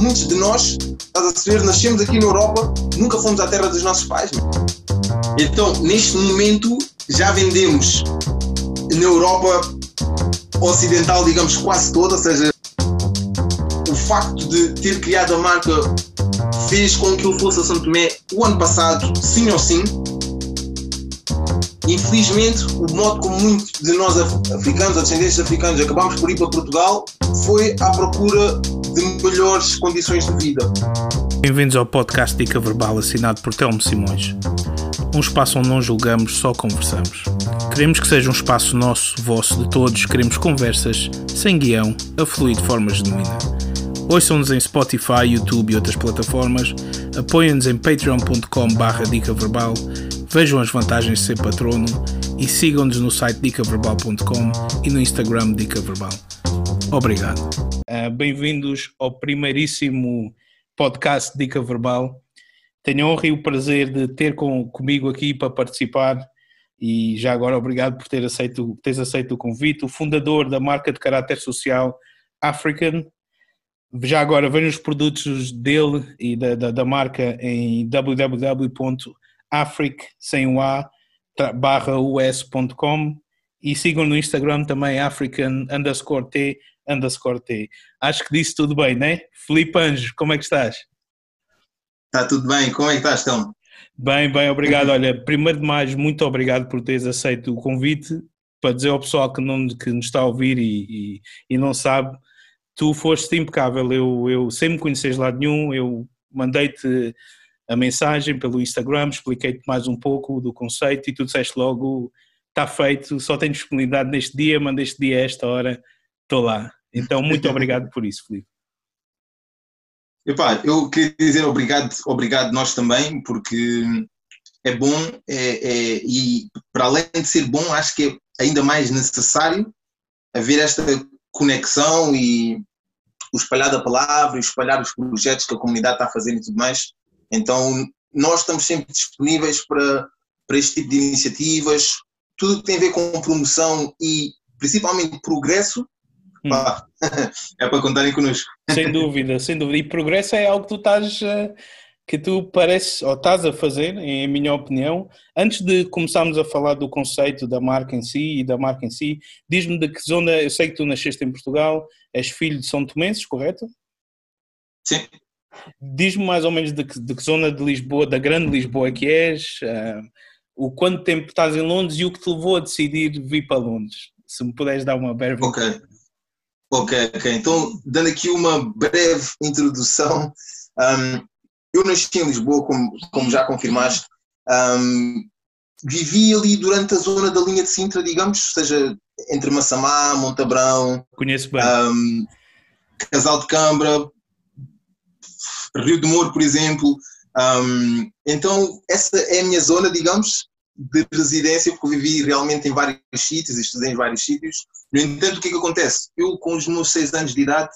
muitos de nós, estás a saber, nascemos aqui na Europa, nunca fomos à terra dos nossos pais. Então, neste momento, já vendemos na Europa ocidental, digamos, quase toda, ou seja, o facto de ter criado a marca fez com que eu fosse a São Tomé o ano passado, sim ou sim. Infelizmente, o modo como muitos de nós africanos, ou descendentes africanos, acabámos por ir para Portugal foi à procura de melhores condições de vida. Bem-vindos ao podcast Dica Verbal assinado por Telmo Simões. Um espaço onde não julgamos, só conversamos. Queremos que seja um espaço nosso, vosso, de todos. Queremos conversas, sem guião, a fluir de forma genuína. Ouçam-nos em Spotify, YouTube e outras plataformas. Apoiem-nos em patreon.com barra dica verbal. Vejam as vantagens de ser patrono e sigam-nos no site dicaverbal.com e no Instagram Dica Verbal. Obrigado. Uh, Bem-vindos ao primeiríssimo podcast Dica Verbal. Tenho a honra e o prazer de ter com, comigo aqui para participar e já agora obrigado por ter aceito, teres aceito o convite, o fundador da marca de caráter social African, já agora vejam os produtos dele e da, da, da marca em www.afric.us.com e sigam no Instagram também african underscore t underscore t. Acho que disse tudo bem, né? Felipe Anjo, como é que estás? Está tudo bem, como é que estás, então? Bem, bem, obrigado. Olha, primeiro de mais, muito obrigado por teres aceito o convite para dizer ao pessoal que, não, que nos está a ouvir e, e, e não sabe, tu foste impecável. Eu, eu sem me conheces lado nenhum, eu mandei-te a mensagem pelo Instagram, expliquei-te mais um pouco do conceito e tu disseste logo: está feito, só tenho disponibilidade neste dia, manda este dia a esta hora, estou lá. Então, muito obrigado por isso, Felipe. Epá, eu queria dizer obrigado, obrigado nós também, porque é bom é, é, e para além de ser bom, acho que é ainda mais necessário haver esta conexão e o espalhar da palavra, e espalhar os projetos que a comunidade está fazer e tudo mais. Então, nós estamos sempre disponíveis para, para este tipo de iniciativas, tudo que tem a ver com promoção e principalmente progresso, hum. pá, é para contarem connosco. Sem dúvida, sem dúvida. E progresso é algo que tu estás, eh, que tu pareces, ou estás a fazer, em minha opinião. Antes de começarmos a falar do conceito da marca em si e da marca em si, diz-me de que zona, eu sei que tu nasceste em Portugal, és filho de São Tomenses, correto? Sim. Diz-me mais ou menos de que, de que, zona de Lisboa, da grande Lisboa que és, uh, o quanto tempo estás em Londres e o que te levou a decidir vir para Londres. Se me puderes dar uma breve. Ok. Ok, ok. Então, dando aqui uma breve introdução, um, eu nasci em Lisboa, como, como já confirmaste. Um, vivi ali durante a zona da linha de Sintra, digamos, seja entre Massamá, Montabrão. Conheço bem. Um, Casal de Câmara, Rio de Moro, por exemplo. Então, essa é a minha zona, digamos, de residência, porque vivi realmente em vários sítios, estudei em vários sítios. No entanto, o que é que acontece? Eu, com os meus seis anos de idade,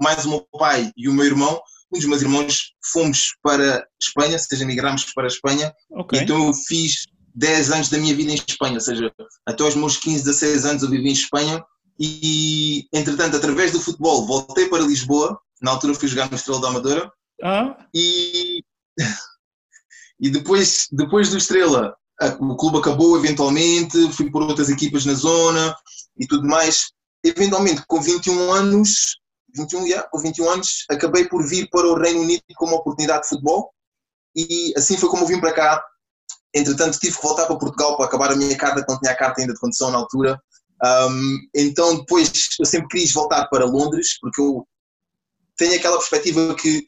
mais o meu pai e o meu irmão, um dos meus irmãos, fomos para Espanha, ou seja, migramos para a Espanha. Okay. Então eu fiz 10 anos da minha vida em Espanha, ou seja, até os meus 15, 16 anos eu vivi em Espanha e, entretanto, através do futebol, voltei para Lisboa, na altura fui jogar no Estrela da Amadora ah. e, e depois, depois do Estrela o clube acabou eventualmente, fui por outras equipas na zona e tudo mais. Eventualmente, com 21 anos, 21, yeah, com 21 anos, acabei por vir para o Reino Unido com uma oportunidade de futebol e assim foi como vim para cá. Entretanto, tive que voltar para Portugal para acabar a minha carta, quando tinha a carta ainda de condução na altura. Um, então, depois, eu sempre quis voltar para Londres, porque eu tenho aquela perspectiva que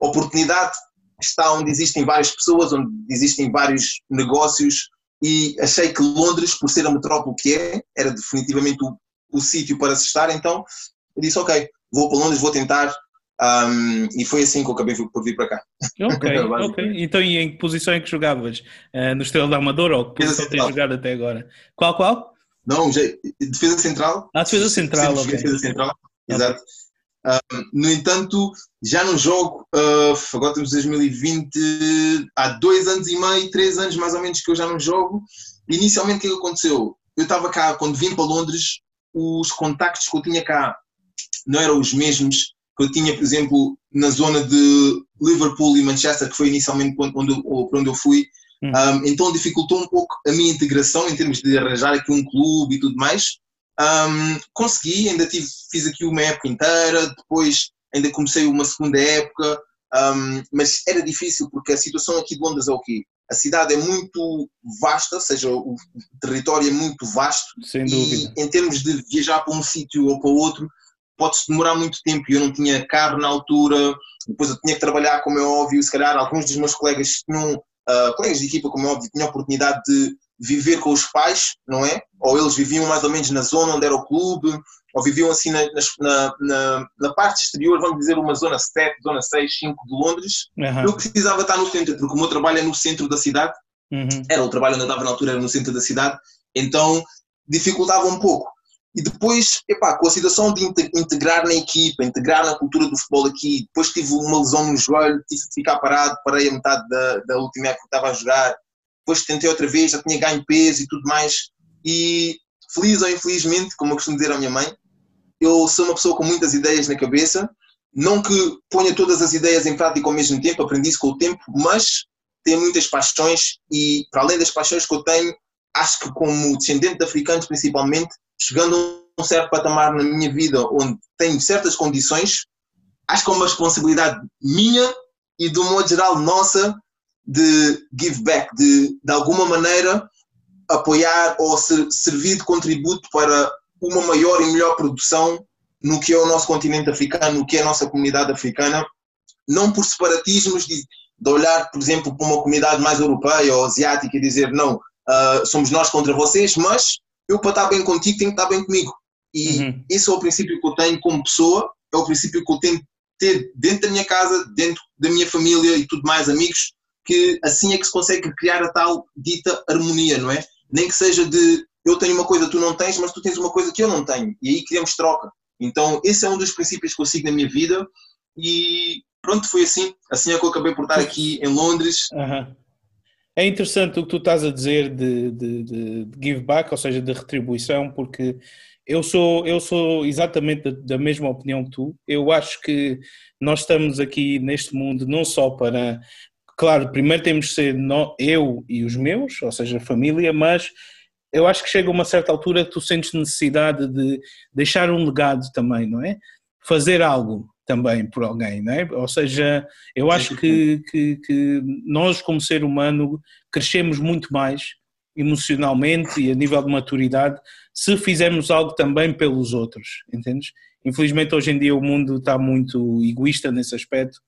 oportunidade está onde existem várias pessoas, onde existem vários negócios e achei que Londres, por ser a metrópole que é, era definitivamente o, o sítio para se estar, então eu disse, ok, vou para Londres, vou tentar, um, e foi assim que eu acabei por vir para cá. Ok, ok. Então, e em que posição é que jogavas? Uh, no Estrela da Amadora ou que posição tens jogado até agora? Qual, qual? Não, já, defesa central. Ah, defesa central, ok. Defesa central, okay. exato. No entanto, já não jogo, uh, agora temos 2020, há dois anos e meio, três anos mais ou menos que eu já não jogo. Inicialmente, o que, é que aconteceu? Eu estava cá, quando vim para Londres, os contactos que eu tinha cá não eram os mesmos que eu tinha, por exemplo, na zona de Liverpool e Manchester, que foi inicialmente onde, onde, onde eu fui, Hum. Um, então dificultou um pouco a minha integração em termos de arranjar aqui um clube e tudo mais. Um, consegui, ainda tive, fiz aqui uma época inteira, depois ainda comecei uma segunda época, um, mas era difícil porque a situação aqui de Londres é o quê? A cidade é muito vasta, ou seja, o território é muito vasto. Sem dúvida. E em termos de viajar para um sítio ou para outro, pode-se demorar muito tempo. Eu não tinha carro na altura, depois eu tinha que trabalhar, como é óbvio. Se calhar alguns dos meus colegas tinham uh, colegas de equipa, como é óbvio, tinham a oportunidade de viver com os pais, não é? Ou eles viviam mais ou menos na zona onde era o clube, ou viviam assim na, na, na, na parte exterior, vamos dizer uma zona 7, zona 6, 5 de Londres. Uhum. Eu precisava estar no centro, porque o meu trabalho é no centro da cidade, uhum. era o trabalho onde eu estava na altura, era no centro da cidade, então dificultava um pouco. E depois, epá, com a situação de integrar na equipa, integrar na cultura do futebol aqui, depois tive uma lesão no joelho, tive de ficar parado, parei a metade da, da última época que estava a jogar, depois tentei outra vez, já tinha ganho peso e tudo mais, e feliz ou infelizmente, como eu costumo dizer à minha mãe, eu sou uma pessoa com muitas ideias na cabeça, não que ponha todas as ideias em prática ao mesmo tempo, aprendi isso com o tempo, mas tenho muitas paixões e, para além das paixões que eu tenho, acho que como descendente de africanos principalmente, chegando a um certo patamar na minha vida onde tenho certas condições, acho que é uma responsabilidade minha e do modo geral nossa de give back, de de alguma maneira apoiar ou ser, servir de contributo para uma maior e melhor produção no que é o nosso continente africano, no que é a nossa comunidade africana, não por separatismos de, de olhar, por exemplo, para uma comunidade mais europeia ou asiática e dizer não, uh, somos nós contra vocês, mas eu para estar bem contigo tenho que estar bem comigo. E uhum. esse é o princípio que eu tenho como pessoa, é o princípio que eu tenho ter dentro da minha casa, dentro da minha família e tudo mais, amigos, que assim é que se consegue criar a tal dita harmonia, não é? Nem que seja de eu tenho uma coisa que tu não tens, mas tu tens uma coisa que eu não tenho, e aí criamos troca. Então, esse é um dos princípios que eu sigo na minha vida, e pronto, foi assim. Assim é que eu acabei por estar aqui em Londres. Uhum. É interessante o que tu estás a dizer de, de, de, give back, ou seja, de retribuição, porque eu sou, eu sou exatamente da, mesma opinião que tu. Eu acho que nós estamos aqui neste mundo não só para. Claro, primeiro temos de ser no, eu e os meus, ou seja, a família, mas eu acho que chega a uma certa altura que tu sentes necessidade de deixar um legado também, não é? Fazer algo também por alguém, não é? Ou seja, eu acho que, que, que, nós, como ser humano, crescemos muito mais emocionalmente e a nível de maturidade se fizermos algo também pelos outros, entendes? Infelizmente, hoje em dia, o mundo está muito egoísta nesse aspecto,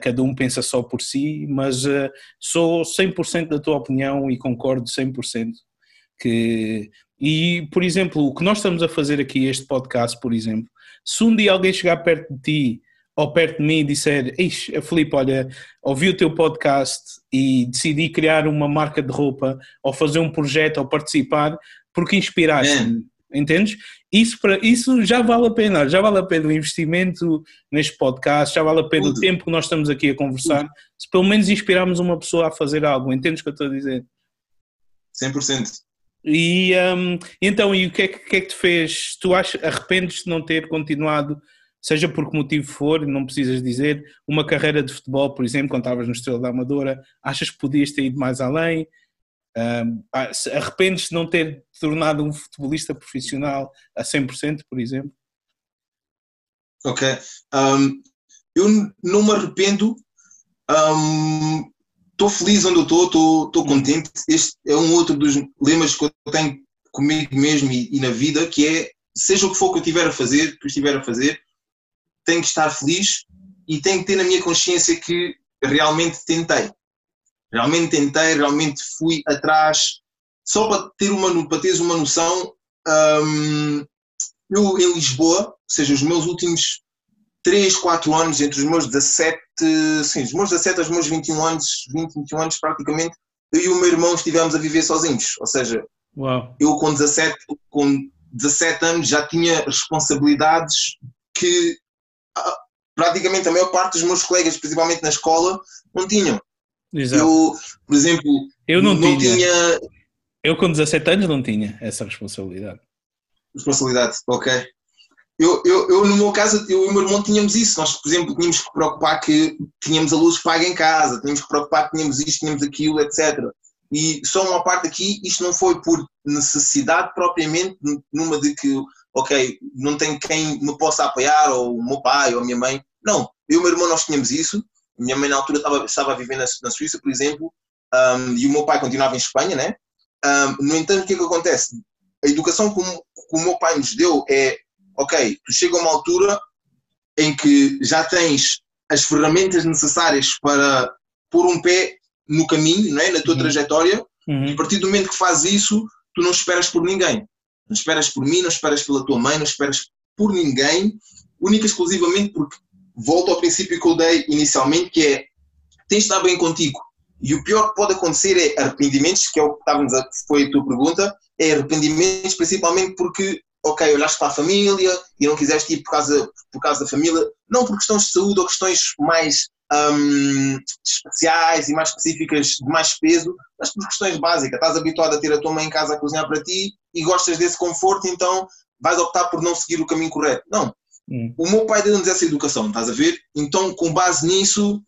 cada um pensa só por si, mas uh, sou 100% da tua opinião e concordo 100%. Que, e, por exemplo, o que nós estamos a fazer aqui, este podcast, por exemplo, se um dia alguém chegar perto de ti ou perto de mim e disser, Ixi, Felipe, olha, ouvi o teu podcast e decidi criar uma marca de roupa ou fazer um projeto ou participar porque inspiraste-me, é. Entendes? Isso, para, isso já vale a pena, já vale a pena o investimento neste podcast, já vale a pena Tudo. o tempo que nós estamos aqui a conversar, Tudo. se pelo menos inspirarmos uma pessoa a fazer algo, entendes o que eu estou a dizer? 100%. E um, então, e o que é que, que, é que te fez? Tu achas, arrependes de não ter continuado, seja por que motivo for, não precisas dizer, uma carreira de futebol, por exemplo, quando estavas no Estrela da Amadora, achas que podias ter ido mais além? Um, arrependes de não ter tornado um futebolista profissional a 100%, por exemplo? Ok. Um, eu não me arrependo. Um, estou feliz onde eu estou, estou contente. Este é um outro dos lemas que eu tenho comigo mesmo e, e, na vida, que é seja o que for que eu estiver a fazer, que eu estiver a fazer, tenho que estar feliz e tenho que ter na minha consciência que realmente tentei. Realmente tentei, realmente fui atrás, só para ter uma, para teres uma noção, hum, eu em Lisboa, ou seja, os meus últimos 3, 4 anos, entre os meus 17, sim, os meus 17 aos meus 21 anos, 20, 21 anos praticamente, eu e o meu irmão estivemos a viver sozinhos. Ou seja, Uau. eu com 17, com 17 anos já tinha responsabilidades que ah, praticamente a maior parte dos meus colegas, principalmente na escola, não tinham. Exato. Eu, por exemplo, eu não, não tinha. tinha. Eu com 17 anos não tinha essa responsabilidade. Responsabilidade, ok. eu, eu, eu, no meu caso, eu e o meu irmão tínhamos isso. Nós, por exemplo, tínhamos que preocupar que tínhamos a luz paga em casa, tínhamos que preocupar que tínhamos isto, tínhamos aquilo, etc. E só uma parte aqui, isto não foi por necessidade propriamente, numa de que, ok, não tem quem me possa apoiar, ou o meu pai, ou a minha mãe. Não, eu e o meu irmão nós tínhamos isso. Minha mãe na altura estava, estava a viver na, na Suíça, por exemplo, um, e o meu pai continuava em Espanha, né? Um, no entanto, o que é que acontece? A educação que o, que o meu pai nos deu é, ok, tu chega a uma altura em que já tens as ferramentas necessárias para pôr um pé no caminho, não é? na tua uhum. trajetória, uhum. e a partir do momento que fazes isso, tu não esperas por ninguém. Não esperas por mim, não esperas pela tua mãe, não esperas por ninguém, única e exclusivamente porque volto ao princípio que eu dei inicialmente, que é tens de estar bem contigo. E o pior que pode acontecer é arrependimentos, que é o que estávamos a, foi a tua pergunta, é arrependimentos principalmente porque, ok, olhaste para a família e não quiseste ir por causa, por causa da família, não por questões de saúde ou questões mais um, especiais e mais específicas de mais peso, mas por questões básicas. Estás habituado a ter a tua mãe em casa a cozinhar para ti e gostas desse conforto, então vais optar por não seguir o caminho correto. Não. Hum. O meu pai deu-nos essa educação, estás a ver? Então, com base nisso,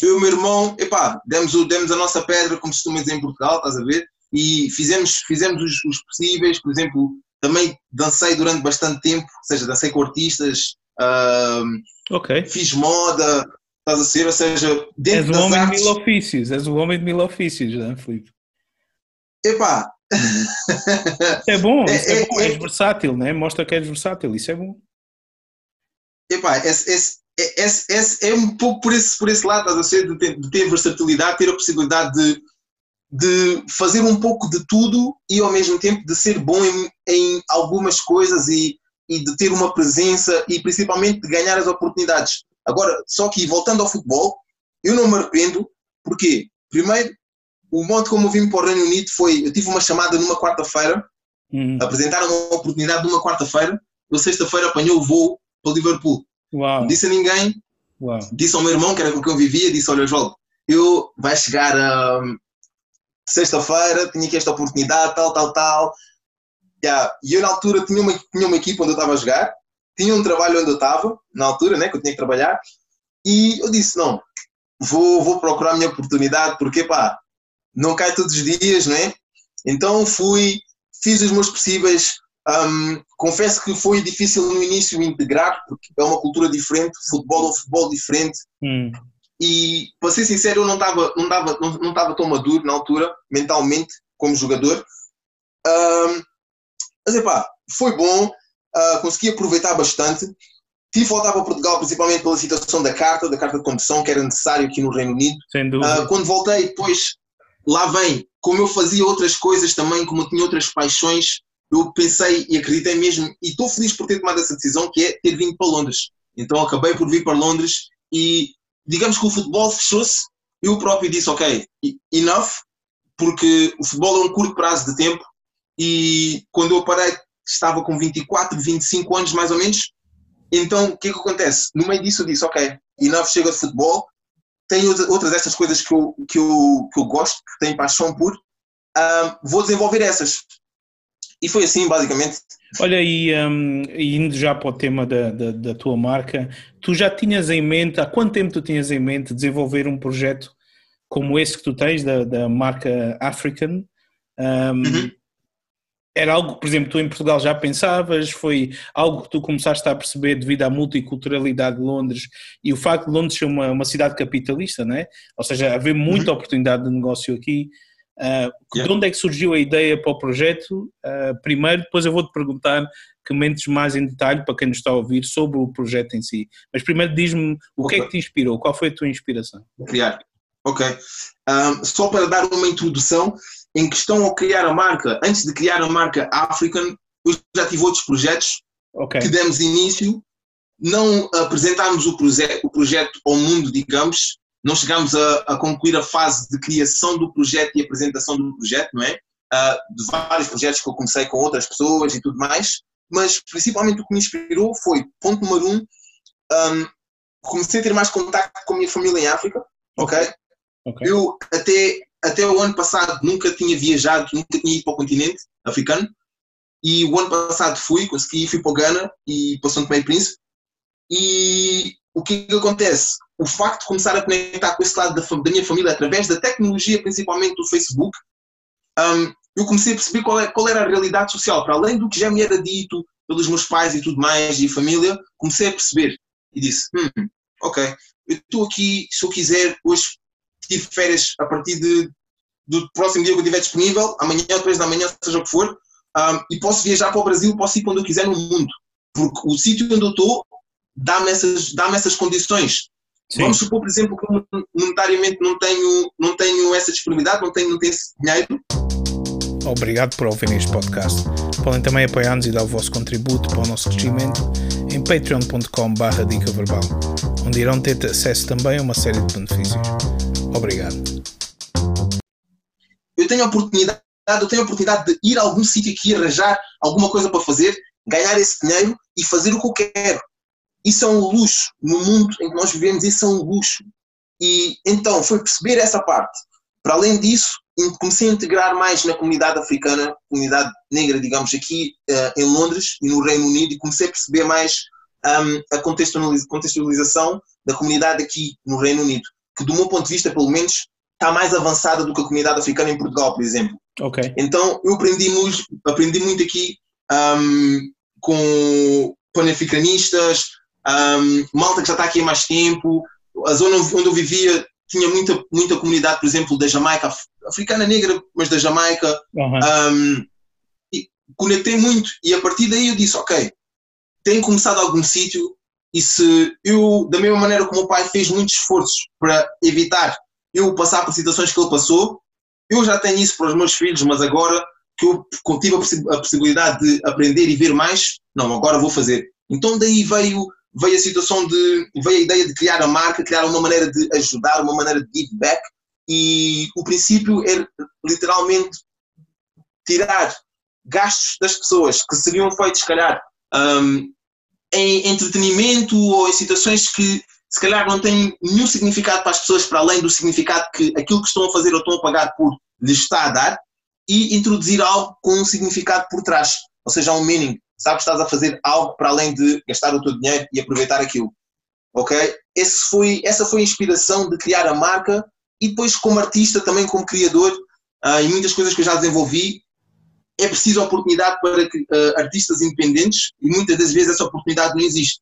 eu e o meu irmão, epá, demos, o, demos a nossa pedra, como se costuma dizer em Portugal, estás a ver? E fizemos, fizemos os, os possíveis, por exemplo, também dancei durante bastante tempo, ou seja, dancei com artistas, uh, okay. fiz moda, estás a ser, ou seja, dentro és das homem artes... de mil ofícios, és o homem de mil ofícios, não é, Filipe? Epá! é bom, é, é, é, bom, és versátil, né? mostra que és versátil, isso é bom. Epá, esse, esse, esse, esse, é um pouco por esse, por esse lado, estás a ser, de ter, de ter versatilidade, ter a possibilidade de, de fazer um pouco de tudo e ao mesmo tempo de ser bom em, em algumas coisas e, e de ter uma presença e principalmente de ganhar as oportunidades. Agora, só que voltando ao futebol, eu não me arrependo, porque, primeiro, o modo como eu vim para o Reino Unido foi, eu tive uma chamada numa quarta-feira, uhum. apresentaram uma oportunidade numa quarta-feira, eu sexta-feira apanhei o voo para o Liverpool. Uau. Não disse a ninguém, Uau. disse ao meu irmão, que era com quem eu vivia, disse, olha João, eu vai chegar a um, sexta-feira, tinha aqui esta oportunidade, tal, tal, tal. Yeah. E eu na altura tinha uma, tinha uma equipa onde eu estava a jogar, tinha um trabalho onde eu estava, na altura, né, que eu tinha que trabalhar, e eu disse, não, vou, vou procurar a minha oportunidade, porque, pá, não cai todos os dias, né? Então fui, fiz os meus possíveis, um, confesso que foi difícil no início integrar, porque é uma cultura diferente, futebol é um futebol diferente, hum. e, para ser sincero, eu não estava não dava, não, não tava tão maduro na altura, mentalmente, como jogador, um, mas, epá, foi bom, uh, consegui aproveitar bastante. Tive voltar para Portugal principalmente pela situação da carta, da carta de condução, que era necessário aqui no Reino Unido. Sem dúvida. Uh, quando voltei, depois, lá vem, como eu fazia outras coisas também, como eu tinha outras paixões, eu pensei e acreditei mesmo, e estou feliz por ter tomado essa decisão, que é ter vindo para Londres. Então acabei por vir para Londres e digamos que o futebol fechou-se, eu próprio disse, ok, enough, porque o futebol é um curto prazo de tempo e quando eu parei estava com 24, 25 anos mais ou menos. Então, o que é que acontece? No meio disso eu disse, ok, e não chega de futebol, tenho outras dessas coisas que eu, que eu, que eu gosto, que tenho paixão por, uh, vou desenvolver essas. E foi assim, basicamente. Olha, e um, indo já para o tema da, da, da, tua marca, tu já tinhas em mente, há quanto tempo tu tinhas em mente desenvolver um projeto como esse que tu tens, da, da marca African? Um, uhum era algo que, por exemplo, tu em Portugal já pensavas? Foi algo que tu começaste a perceber devido à multiculturalidade de Londres e o facto de Londres ser uma, uma cidade capitalista, não é? Ou seja, haver muita uhum. oportunidade de negócio aqui. Yeah. De onde é que surgiu a ideia para o projeto? Uh, primeiro, depois eu vou-te perguntar que mentes mais em detalhe para quem nos está a ouvir sobre o projeto em si. Mas primeiro diz-me o okay. que é que te inspirou, qual foi a tua inspiração? Criar. Ok. Um, só para dar uma introdução, em questão ao criar a marca, antes de criar a marca African, eu já tive outros projetos okay. que demos início, não apresentámos o, proje o projeto ao mundo, digamos, não chegámos a, a, concluir a fase de criação do projeto e apresentação do projeto, não é? Uh, de vários projetos que eu comecei com outras pessoas e tudo mais, mas principalmente o que me inspirou foi, ponto número um, um comecei a ter mais contato com a minha família em África, ok? okay. Eu até até o ano passado nunca tinha viajado, nunca tinha ido para o continente africano. E o ano passado fui, consegui, fui para o Ghana e para São Tomé e Príncipe. E o que, que acontece? O facto de começar a conectar com esse lado da, da minha família através da tecnologia, principalmente do Facebook, um, eu comecei a perceber qual, é, qual, era a realidade social. Para além do que já me era dito pelos meus pais e tudo mais, e família, comecei a perceber. E disse: hum, ok, eu estou aqui, se eu quiser, hoje tive férias a partir de, do próximo dia que eu estiver disponível, amanhã, depois da manhã, seja o que for, um, e posso viajar para o Brasil, posso ir quando eu quiser no mundo. Porque o sítio onde eu estou dá-me essas, dá essas condições. Sim. Vamos supor, por exemplo, que eu monetariamente não tenho, não tenho essa disponibilidade, não tenho, não tenho esse dinheiro. Obrigado por ouvirem este podcast. Podem também apoiar-nos e dar o vosso contributo para o nosso crescimento em patreon.com.br dica verbal, onde irão ter acesso também a uma série de benefícios. Obrigado. Eu tenho a oportunidade, eu tenho a oportunidade de ir a algum sítio aqui, arranjar alguma coisa para fazer, ganhar esse dinheiro e fazer o que eu quero. Isso é um luxo. No mundo em que nós vivemos, isso é um luxo. E então foi perceber essa parte. Para além disso, comecei a integrar mais na comunidade africana, comunidade negra, digamos, aqui uh, em Londres e no Reino Unido, e comecei a perceber mais um, a contextualização da comunidade aqui no Reino Unido, que do meu ponto de vista, pelo menos, está mais avançada do que a comunidade africana em Portugal, por exemplo. Okay. Então eu aprendi muito, aprendi muito aqui um, com panafricanistas, um, malta que já está aqui há mais tempo, a zona onde eu vivia tinha muita, muita comunidade, por exemplo, da Jamaica, africana negra, mas da Jamaica. Uhum. Um, e conectei muito e a partir daí eu disse, ok, tenho começado algum sítio e se eu, da mesma maneira como o pai fez muitos esforços para evitar eu passar por situações que ele passou, eu já tenho isso para os meus filhos, mas agora que eu tive a possibilidade de aprender e ver mais, não, agora vou fazer. Então daí veio veio a situação de, veio a ideia de criar a marca, criar uma maneira de ajudar, uma maneira de give back e o princípio é literalmente tirar gastos das pessoas que seriam feitos, se calhar, um, em entretenimento ou em situações que se calhar não têm nenhum significado para as pessoas para além do significado que aquilo que estão a fazer ou estão a pagar por lhes está a dar e introduzir algo com um significado por trás, ou seja, um meaning sabes que estás a fazer algo para além de gastar o teu dinheiro e aproveitar aquilo. Ok? Esse foi, essa foi a inspiração de criar a marca e depois, como artista, também como criador, uh, e muitas coisas que eu já desenvolvi, é preciso oportunidade para que, uh, artistas independentes e muitas das vezes essa oportunidade não existe.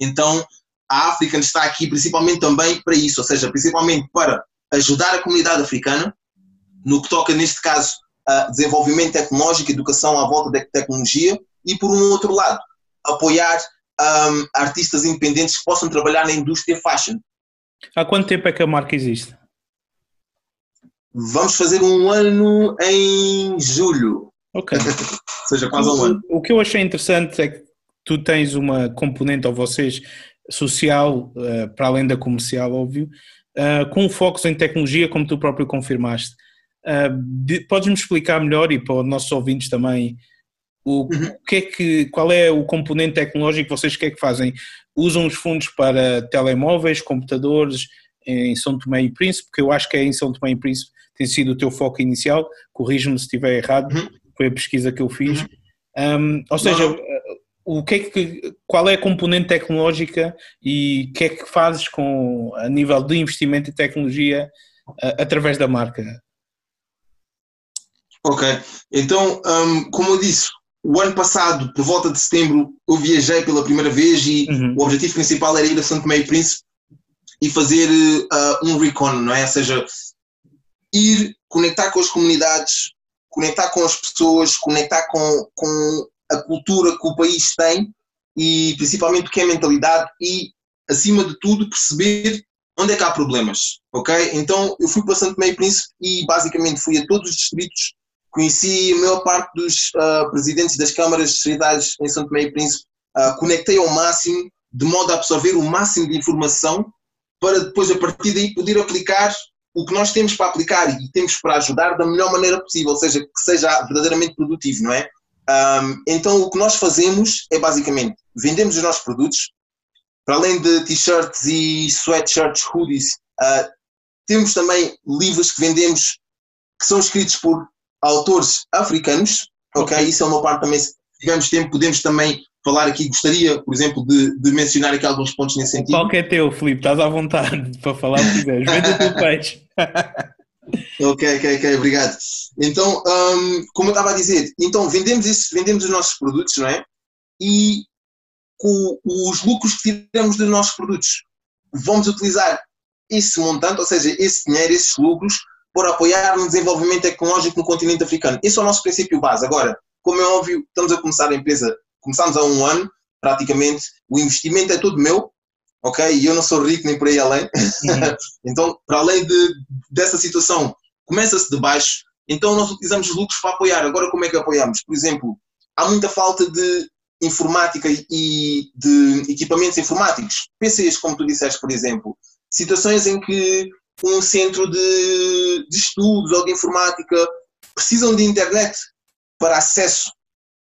Então, a África está aqui principalmente também para isso, ou seja, principalmente para ajudar a comunidade africana, no que toca, neste caso, a desenvolvimento tecnológico, educação à volta da tecnologia, e por um outro lado, apoiar um, artistas independentes que possam trabalhar na indústria fashion. Há quanto tempo é que a marca existe? Vamos fazer um ano em julho. Ok. Ou seja, quase um ano. O que eu achei interessante é que tu tens uma componente, ou vocês, social, uh, para além da comercial, óbvio, uh, com focos em tecnologia, como tu próprio confirmaste. Uh, Podes-me explicar melhor e para os nossos ouvintes também o, uhum. que é que, qual é o componente tecnológico que vocês que é que fazem? Usam os fundos para telemóveis, computadores em São Tomé e Príncipe, porque eu acho que é em São Tomé e Príncipe tem sido o teu foco inicial, corrijo-me se estiver errado, uhum. foi a pesquisa que eu fiz. Uhum. Um, ou seja, Não. o que é que, qual é a componente tecnológica e o que é que fazes com, a nível de investimento em tecnologia através da marca? Ok, então, um, como eu disse, o ano passado, por volta de setembro, eu viajei pela primeira vez e uhum. o objetivo principal era ir a Santo e Príncipe e fazer uh, um recon, não é? Ou seja, ir conectar com as comunidades, conectar com as pessoas, conectar com, com a cultura que o país tem e principalmente o que é a mentalidade e, acima de tudo, perceber onde é que há problemas, ok? Então eu fui para Santo e Príncipe e basicamente fui a todos os distritos Conheci a maior parte dos uh, presidentes das câmaras de cidades em São Tomé e Príncipe, uh, conectei ao máximo, de modo a absorver o máximo de informação, para depois, a partir daí, poder aplicar o que nós temos para aplicar e temos para ajudar da melhor maneira possível, ou seja, que seja verdadeiramente produtivo, não é? Um, então, o que nós fazemos é basicamente vendemos os nossos produtos, para além de t-shirts e sweatshirts, hoodies, uh, temos também livros que vendemos que são escritos por autores africanos, ok? Isso é uma parte também, se tivermos tempo, podemos também falar aqui, gostaria, por exemplo, de, de mencionar aqui alguns pontos nesse sentido. Qual que é teu, Filipe? Estás à vontade para falar o que quiseres. Vende o teu peixe. ok, ok, ok, obrigado. Então, um, como eu estava a dizer, então vendemos, isso, vendemos os nossos produtos, não é? E com os lucros que tiramos dos nossos produtos, vamos utilizar esse montante, ou seja, esse dinheiro, esses lucros, para apoiar no desenvolvimento tecnológico no continente africano. Esse é o nosso princípio base. Agora, como é óbvio, estamos a começar a empresa, começamos há um ano, praticamente, o investimento é todo meu, ok? E eu não sou rico nem por aí além. Uhum. então, para além de, dessa situação, começa-se de baixo, então nós utilizamos os lucros para apoiar. Agora, como é que apoiamos? Por exemplo, há muita falta de informática e de equipamentos informáticos, PCs, como tu disseste, por exemplo. Situações em que um centro de, de estudos ou de informática precisam de internet para acesso,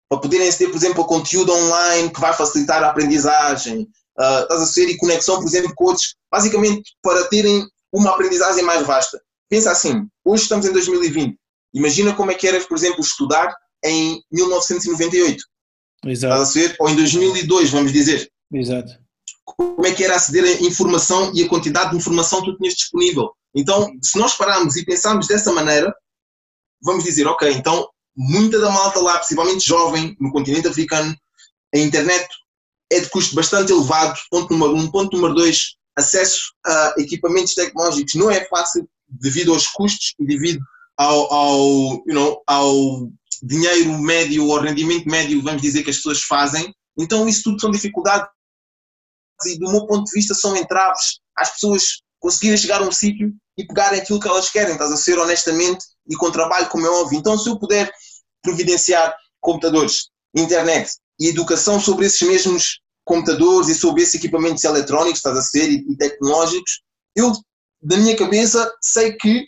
para poderem aceder, por exemplo, a conteúdo online que vai facilitar a aprendizagem, uh, estás a ser, e conexão, por exemplo, com outros, basicamente para terem uma aprendizagem mais vasta. Pensa assim, hoje estamos em 2020, imagina como é que eras, por exemplo, estudar em 1998. Exato. Estás a ser? Ou em 2002, vamos dizer. Exato. Como é que era aceder a informação e a quantidade de informação que tu tinhas disponível. Então, se nós pararmos e pensarmos dessa maneira, vamos dizer, ok, então muita da malta lá, principalmente jovem, no continente africano, a internet é de custo bastante elevado, ponto número um. Ponto número dois, acesso a equipamentos tecnológicos não é fácil devido aos custos e devido ao, ao, you know, ao dinheiro médio ou rendimento médio, vamos dizer, que as pessoas fazem. Então, isso tudo são dificuldades e, do meu ponto de vista, são entraves às pessoas conseguirem chegar a um sítio e pegarem aquilo que elas querem, estás a ser honestamente e com trabalho, como é óbvio. Então, se eu puder providenciar computadores, internet e educação sobre esses mesmos computadores e sobre esses equipamentos eletrónicos, estás a ser, e, e tecnológicos, eu, da minha cabeça, sei que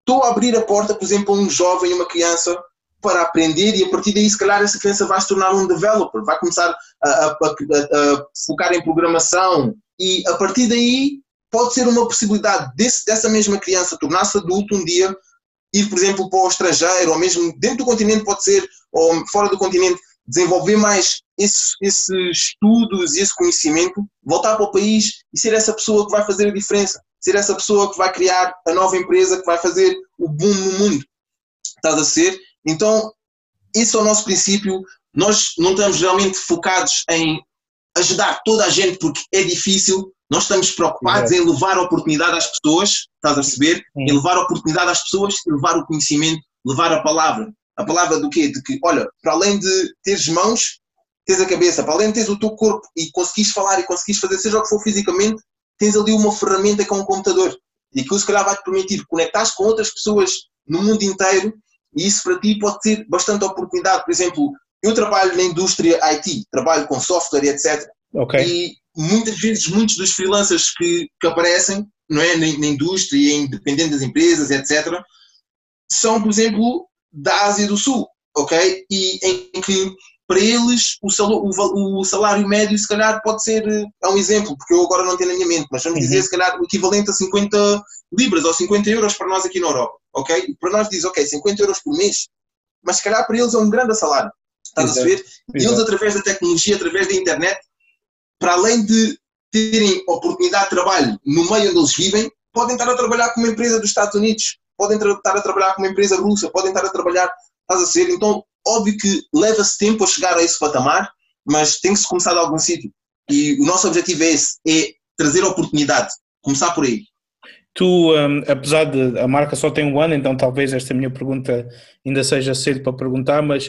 estou a abrir a porta, por exemplo, a um jovem, uma criança, para aprender e a partir daí, se calhar, essa criança vai se tornar um developer, vai começar a, a, a, a focar em programação e a partir daí pode ser uma possibilidade desse, dessa mesma criança tornar-se adulto um dia, ir, por exemplo, para o estrangeiro, ou mesmo dentro do continente, pode ser, ou fora do continente, desenvolver mais esses, esses estudos e esse conhecimento, voltar para o país e ser essa pessoa que vai fazer a diferença, ser essa pessoa que vai criar a nova empresa que vai fazer o boom no mundo. Estás a ser? Então, esse é o nosso princípio. Nós não estamos realmente focados em ajudar toda a gente porque é difícil. Nós estamos preocupados em levar a oportunidade às pessoas, estás a perceber? Em levar a oportunidade às pessoas, levar o conhecimento, levar a palavra. A palavra do quê? De que, olha, para além de teres mãos, tens a cabeça, para além de teres o teu corpo e conseguires falar e conseguires fazer seja o que for fisicamente, tens ali uma ferramenta que é um computador. E aquilo se calhar vai te permitir conectar com outras pessoas no mundo inteiro e isso para ti pode ter bastante oportunidade. Por exemplo, eu trabalho na indústria IT, trabalho com software etc. Okay. E muitas vezes muitos dos freelancers que, que aparecem não é, na, na indústria, independente das empresas, etc., são, por exemplo, da Ásia do Sul, ok? E em que para eles o salário, o, salário médio se calhar pode ser, é um exemplo, porque eu agora não tenho na minha mente, mas vamos uhum. dizer se calhar o equivalente a 50 libras ou 50 euros para nós aqui na Europa, ok? Para nós diz, ok, 50 euros por mês, mas se calhar para eles é um grande salário, estás a ver? E eles através da tecnologia, através da internet, para além de terem oportunidade de trabalho no meio onde eles vivem, podem estar a trabalhar com uma empresa dos Estados Unidos, podem estar a trabalhar com uma empresa russa, podem estar a trabalhar, estás a ser? Então Óbvio que leva-se tempo a chegar a esse patamar, mas tem que se começar de algum sítio. E o nosso objetivo é esse, é trazer oportunidade, começar por aí. Tu, um, apesar de a marca só tem um ano, então talvez esta minha pergunta ainda seja cedo para perguntar, mas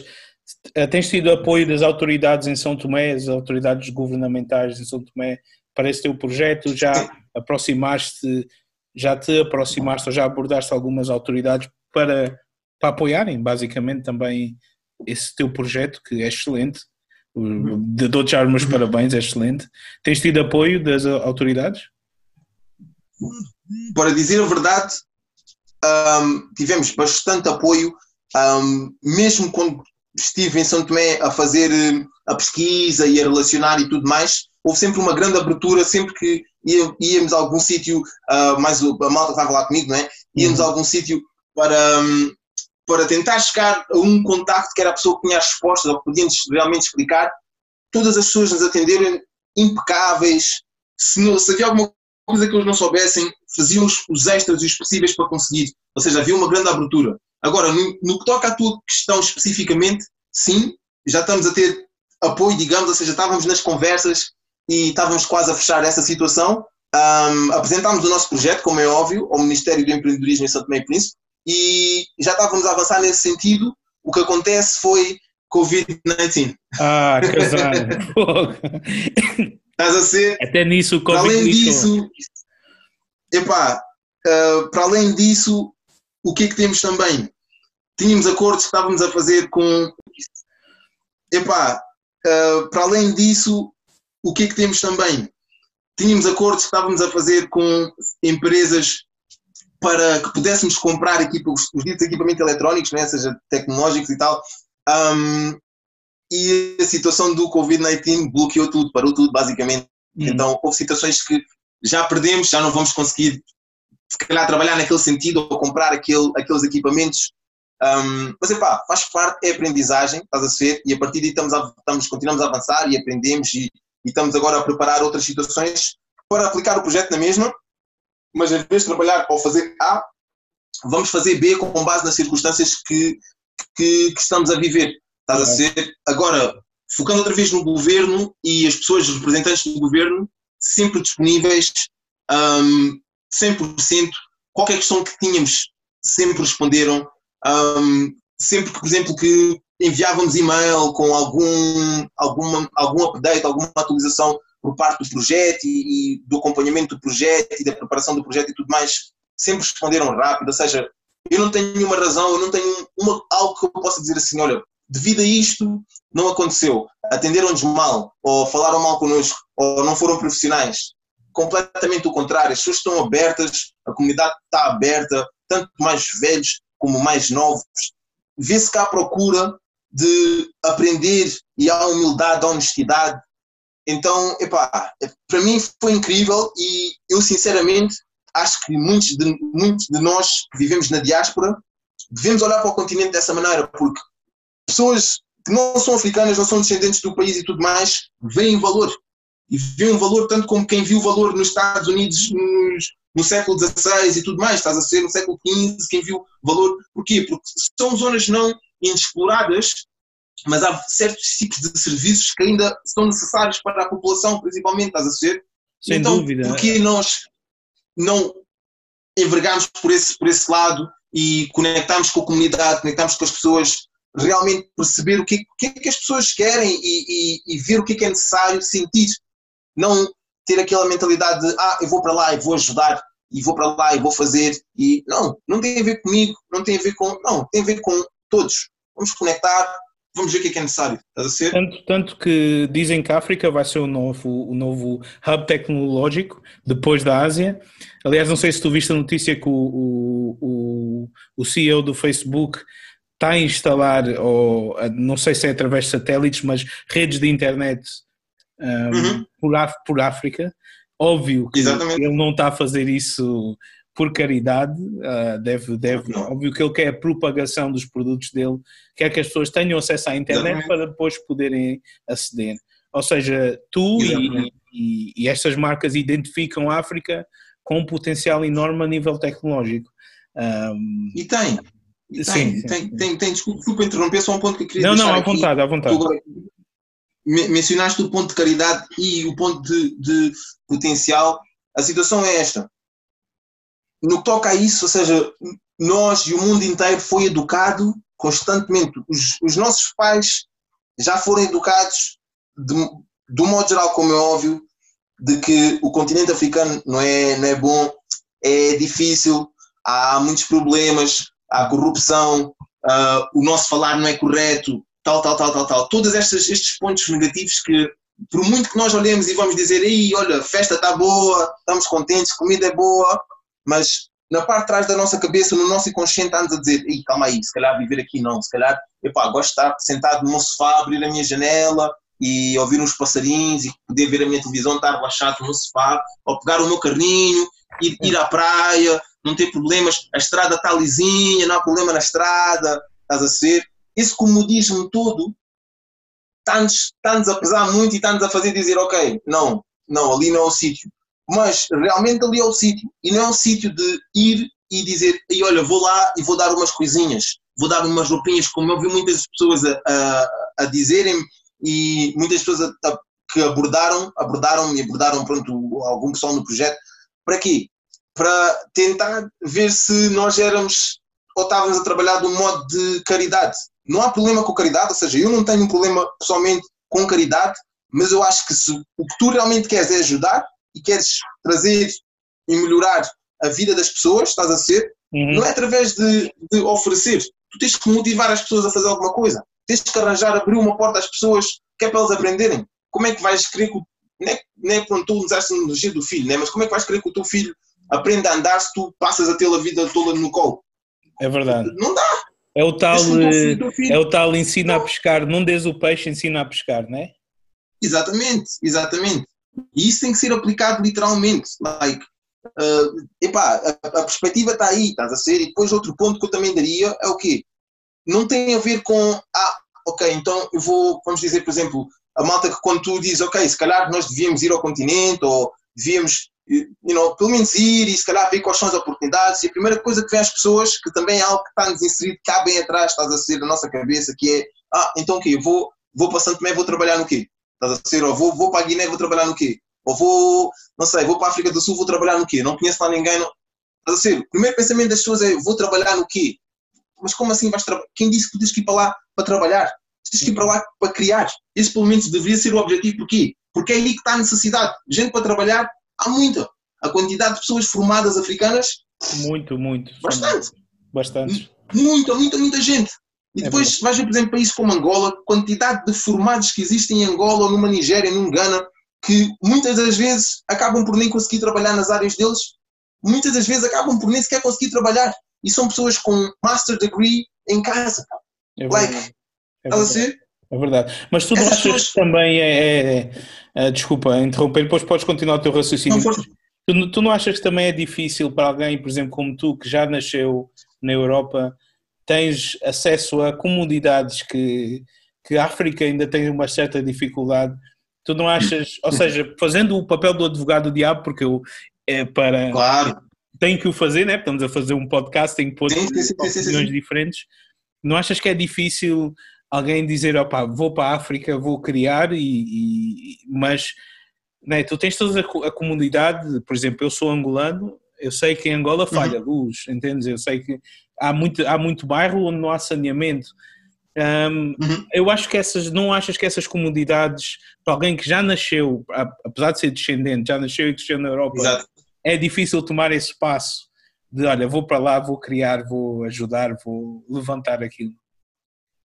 uh, tens tido apoio das autoridades em São Tomé, as autoridades governamentais em São Tomé, para esse teu projeto? Já aproximaste, já te aproximaste ou já abordaste algumas autoridades para, para apoiarem, basicamente, também esse teu projeto, que é excelente. Dou-te já os meus parabéns, é excelente. Tens tido apoio das autoridades? Para dizer a verdade, um, tivemos bastante apoio, um, mesmo quando estive em São Tomé a fazer hum, a pesquisa e a relacionar e tudo mais, houve sempre uma grande abertura, sempre que íamos a algum sítio, uh, mais a malta estava lá comigo, não é? Íamos uhum. a algum sítio para, um, para tentar chegar a um contacto que era a pessoa que tinha as respostas ou que podia realmente explicar. Todas as pessoas nos atenderam impecáveis. Se, não, se havia alguma coisa que eles não soubessem, faziam os, extras e os possíveis para conseguir. Ou seja, havia uma grande abertura. Agora, no, no que toca à tua questão especificamente, sim, já estamos a ter apoio, digamos, ou seja, estávamos nas conversas e estávamos quase a fechar essa situação. Um, apresentámos o nosso projeto, como é óbvio, ao Ministério do Empreendedorismo em Santo Meio Príncipe e já estávamos a avançar nesse sentido. O que acontece foi Covid-19. Ah, casar. Estás a ser? Até nisso o Covid além disso, epá, uh, para além disso, o que é que temos também? Tínhamos acordos que estávamos a fazer com. Epá, uh, para além disso, o que é que temos também? Tínhamos acordos que estávamos a fazer com empresas para que pudéssemos comprar equipa, os, os ditos equipamentos eletrónicos, né, seja tecnológicos e tal. Um, e a situação do Covid-19 bloqueou tudo, parou tudo, basicamente. Hum. Então, houve situações que já perdemos, já não vamos conseguir, se calhar, trabalhar naquele sentido ou comprar aquele, aqueles equipamentos. Um, mas, epá, faz parte, é aprendizagem, estás a ser, e a partir daí estamos, a, estamos, continuamos a avançar e aprendemos e, e estamos agora a preparar outras situações para aplicar o projeto na mesma, mas em vez de trabalhar ou fazer A, vamos fazer B com base nas circunstâncias que, que, que estamos a viver. Estás a ser. Agora, focando outra vez no governo e as pessoas, representantes do governo, sempre disponíveis, um, 100%. Qualquer questão que tínhamos, sempre responderam. Um, sempre que, por exemplo, que enviávamos e-mail com algum, alguma, algum update, alguma atualização por parte do projeto e, e, do acompanhamento do projeto e da preparação do projeto e tudo mais, sempre responderam rápido. Ou seja, eu não tenho nenhuma razão, eu não tenho uma, algo que eu possa dizer assim, olha, devido a isto, não aconteceu. Atenderam-nos mal, ou falaram mal connosco, ou não foram profissionais. Completamente o contrário. As pessoas estão abertas, a comunidade está aberta, tanto mais velhos como mais novos. Vê-se cá a procura de aprender e há humildade, há honestidade. Então, epá, para mim foi incrível e eu sinceramente acho que muitos de, muitos de nós que vivemos na diáspora devemos olhar para o continente dessa maneira, porque pessoas que não são africanas, não são descendentes do país e tudo mais, veem valor. E veem um valor tanto como quem viu valor nos Estados Unidos nos, no século XVI e tudo mais, estás a ser no século XV, quem viu valor. Porquê? Porque são zonas não inexploradas, mas há certos tipos de serviços que ainda são necessários para a população, principalmente, estás a ser? Sem então, dúvida. Porquê nós não envergarmos por esse, por esse lado e conectarmos com a comunidade, conectarmos com as pessoas, realmente perceber o que, o que é que as pessoas querem e, e, e, ver o que é que é necessário sentir. Não ter aquela mentalidade de, ah, eu vou para lá e vou ajudar, e vou para lá e vou fazer, e não, não tem a ver comigo, não tem a ver com, não, tem a ver com todos. Vamos conectar, vamos ver o que é que é necessário. Tanto, tanto que dizem que a África vai ser o novo, o novo hub tecnológico depois da Ásia. Aliás, não sei se tu viste a notícia que o, o, o CEO do Facebook está a instalar, ou não sei se é através de satélites, mas redes de internet um, uhum. por, por África. Óbvio que Exatamente. ele não está a fazer isso por caridade, uh, deve, deve, óbvio que ele quer a propagação dos produtos dele, quer que as pessoas tenham acesso à internet Exatamente. para depois poderem aceder. Ou seja, tu e, e, e, estas marcas identificam a África com um potencial enorme a nível tecnológico. Um, e tem, tem, sim, tem, sim. tem, tem, desculpa interromper, só um ponto que eu queria não, não, à aqui. vontade, à vontade. Mencionaste o ponto de caridade e o ponto de, de potencial. A situação é esta. No que toca a isso, ou seja, nós e o mundo inteiro foi educado constantemente. Os, os nossos pais já foram educados, de, de um modo geral, como é óbvio, de que o continente africano não é, não é bom, é difícil, há muitos problemas, há corrupção, uh, o nosso falar não é correto, tal, tal, tal, tal, tal. Todos estes, estes pontos negativos que, por muito que nós olhemos e vamos dizer, ei, olha, festa está boa, estamos contentes, comida é boa, mas na parte de trás da nossa cabeça, no nosso inconsciente, estamos a dizer, ei, calma aí, se calhar viver aqui não, se calhar, epá, gosto de estar sentado no meu sofá, abrir a minha janela e ouvir uns passarinhos e poder ver a minha televisão, estar relaxado no sofá, ou pegar o meu carrinho, ir, ir à praia, não tem problemas, a estrada está lisinha, não há problema na estrada, estás a ser. Esse comodismo todo está-nos está a pesar muito e está-nos a fazer dizer, ok, não, não, ali não é o sítio. Mas realmente ali é o sítio. E não é o sítio de ir e dizer, e olha, vou lá e vou dar umas coisinhas, vou dar umas roupinhas, como eu vi muitas pessoas a, a, a dizerem e muitas pessoas a, que abordaram, abordaram e abordaram pronto, algum pessoal no projeto. Para quê? Para tentar ver se nós éramos ou estávamos a trabalhar de um modo de caridade. Não há problema com caridade, ou seja, eu não tenho um problema pessoalmente com caridade, mas eu acho que se o que tu realmente queres é ajudar e queres trazer e melhorar a vida das pessoas, estás a ser, uhum. não é através de, de, oferecer. Tu tens que motivar as pessoas a fazer alguma coisa. Tens que arranjar, abrir uma porta às pessoas que é para elas aprenderem. Como é que vais querer que. Nem, é, nem é pronto, tu usaste a energia do filho, né? mas como é que vais querer que o teu filho aprenda a andar se tu passas a tê-la a vida toda no colo? É verdade. Não dá. É o tal, é o tal ensina a pescar, não des o peixe, ensina a pescar, não é? Exatamente, exatamente. E isso tem que ser aplicado literalmente. Like, uh, epá, a, a perspectiva está aí, estás a ser. E depois outro ponto que eu também daria é o quê? Não tem a ver com, ah, ok, então eu vou, vamos dizer, por exemplo, a malta que quando tu dizes, ok, se calhar nós devíamos ir ao continente ou devíamos you know, pelo menos ir e se calhar ver quais são as oportunidades. E a primeira coisa que vem às pessoas, que também é algo que está-nos inserido cá bem atrás, estás a ser da nossa cabeça, que é, ah, então o quê? Eu vou, vou para Santo Tomé, vou trabalhar no quê? Estás a ser, ou vou, vou para a Guiné, vou trabalhar no quê? Ou vou, não sei, vou para a África do Sul, vou trabalhar no quê? Não conheço lá ninguém, não... Estás a ser, o primeiro pensamento das pessoas é, vou trabalhar no quê? Mas como assim vais trabalhar? Quem disse que tens que ir para lá para trabalhar? Tens que ir para lá para criar. Esse pelo menos deveria ser o objetivo. Porquê? Porque é aí que está a necessidade. Gente para trabalhar, há muita a quantidade de pessoas formadas africanas? Muito, muito. Bastante. Bastante. Muita, muita, muita gente. E é depois é vais ver, por exemplo, países como Angola, quantidade de formados que existem em Angola ou numa Nigéria, num Ghana, que muitas das vezes acabam por nem conseguir trabalhar nas áreas deles, muitas das vezes acabam por nem sequer conseguir trabalhar. E são pessoas com master degree em casa. É like, é verdade. É verdade. Mas tu não achas pessoas... que também é, é, é, Desculpa interromper, depois podes continuar o teu raciocínio. Não, Tu, tu não achas que também é difícil para alguém, por exemplo, como tu, que já nasceu na Europa, tens acesso a comunidades que, que a África ainda tem uma certa dificuldade? Tu não achas, ou seja, fazendo o papel do advogado do diabo, porque eu é para. Claro. Tenho que o fazer, né? Estamos a fazer um podcast, tenho que pôr opiniões diferentes. Não achas que é difícil alguém dizer, opá, vou para a África, vou criar, e, e mas né, tu tens toda a, a, comunidade, por exemplo, eu sou angolano, eu sei que em Angola uhum. falha uhum. luz, entendes? Eu sei que há muito, há muito bairro onde não há saneamento. Um, uhum. Eu acho que essas, não achas que essas comunidades, para alguém que já nasceu, apesar de ser descendente, já nasceu e cresceu na Europa, Exato. é difícil tomar esse passo de olha, vou para lá, vou criar, vou ajudar, vou levantar aquilo.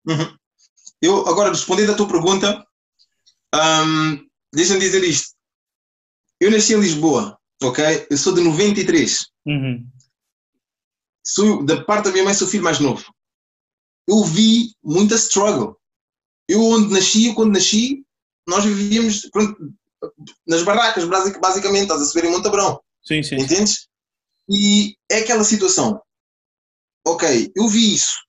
Uhum. Eu, agora, respondendo à tua pergunta, um, deixa-me dizer isto. Eu nasci em Lisboa, ok? Eu sou de 93. Uhum. Sou, da parte da minha mãe, sou filho mais novo. Eu vi muita struggle. Eu, onde nasci, quando nasci, nós vivíamos pronto, nas barracas, basicamente, estás a saber, em Montabrão. Sim, sim. Entendes? E é aquela situação. Ok, eu vi isso.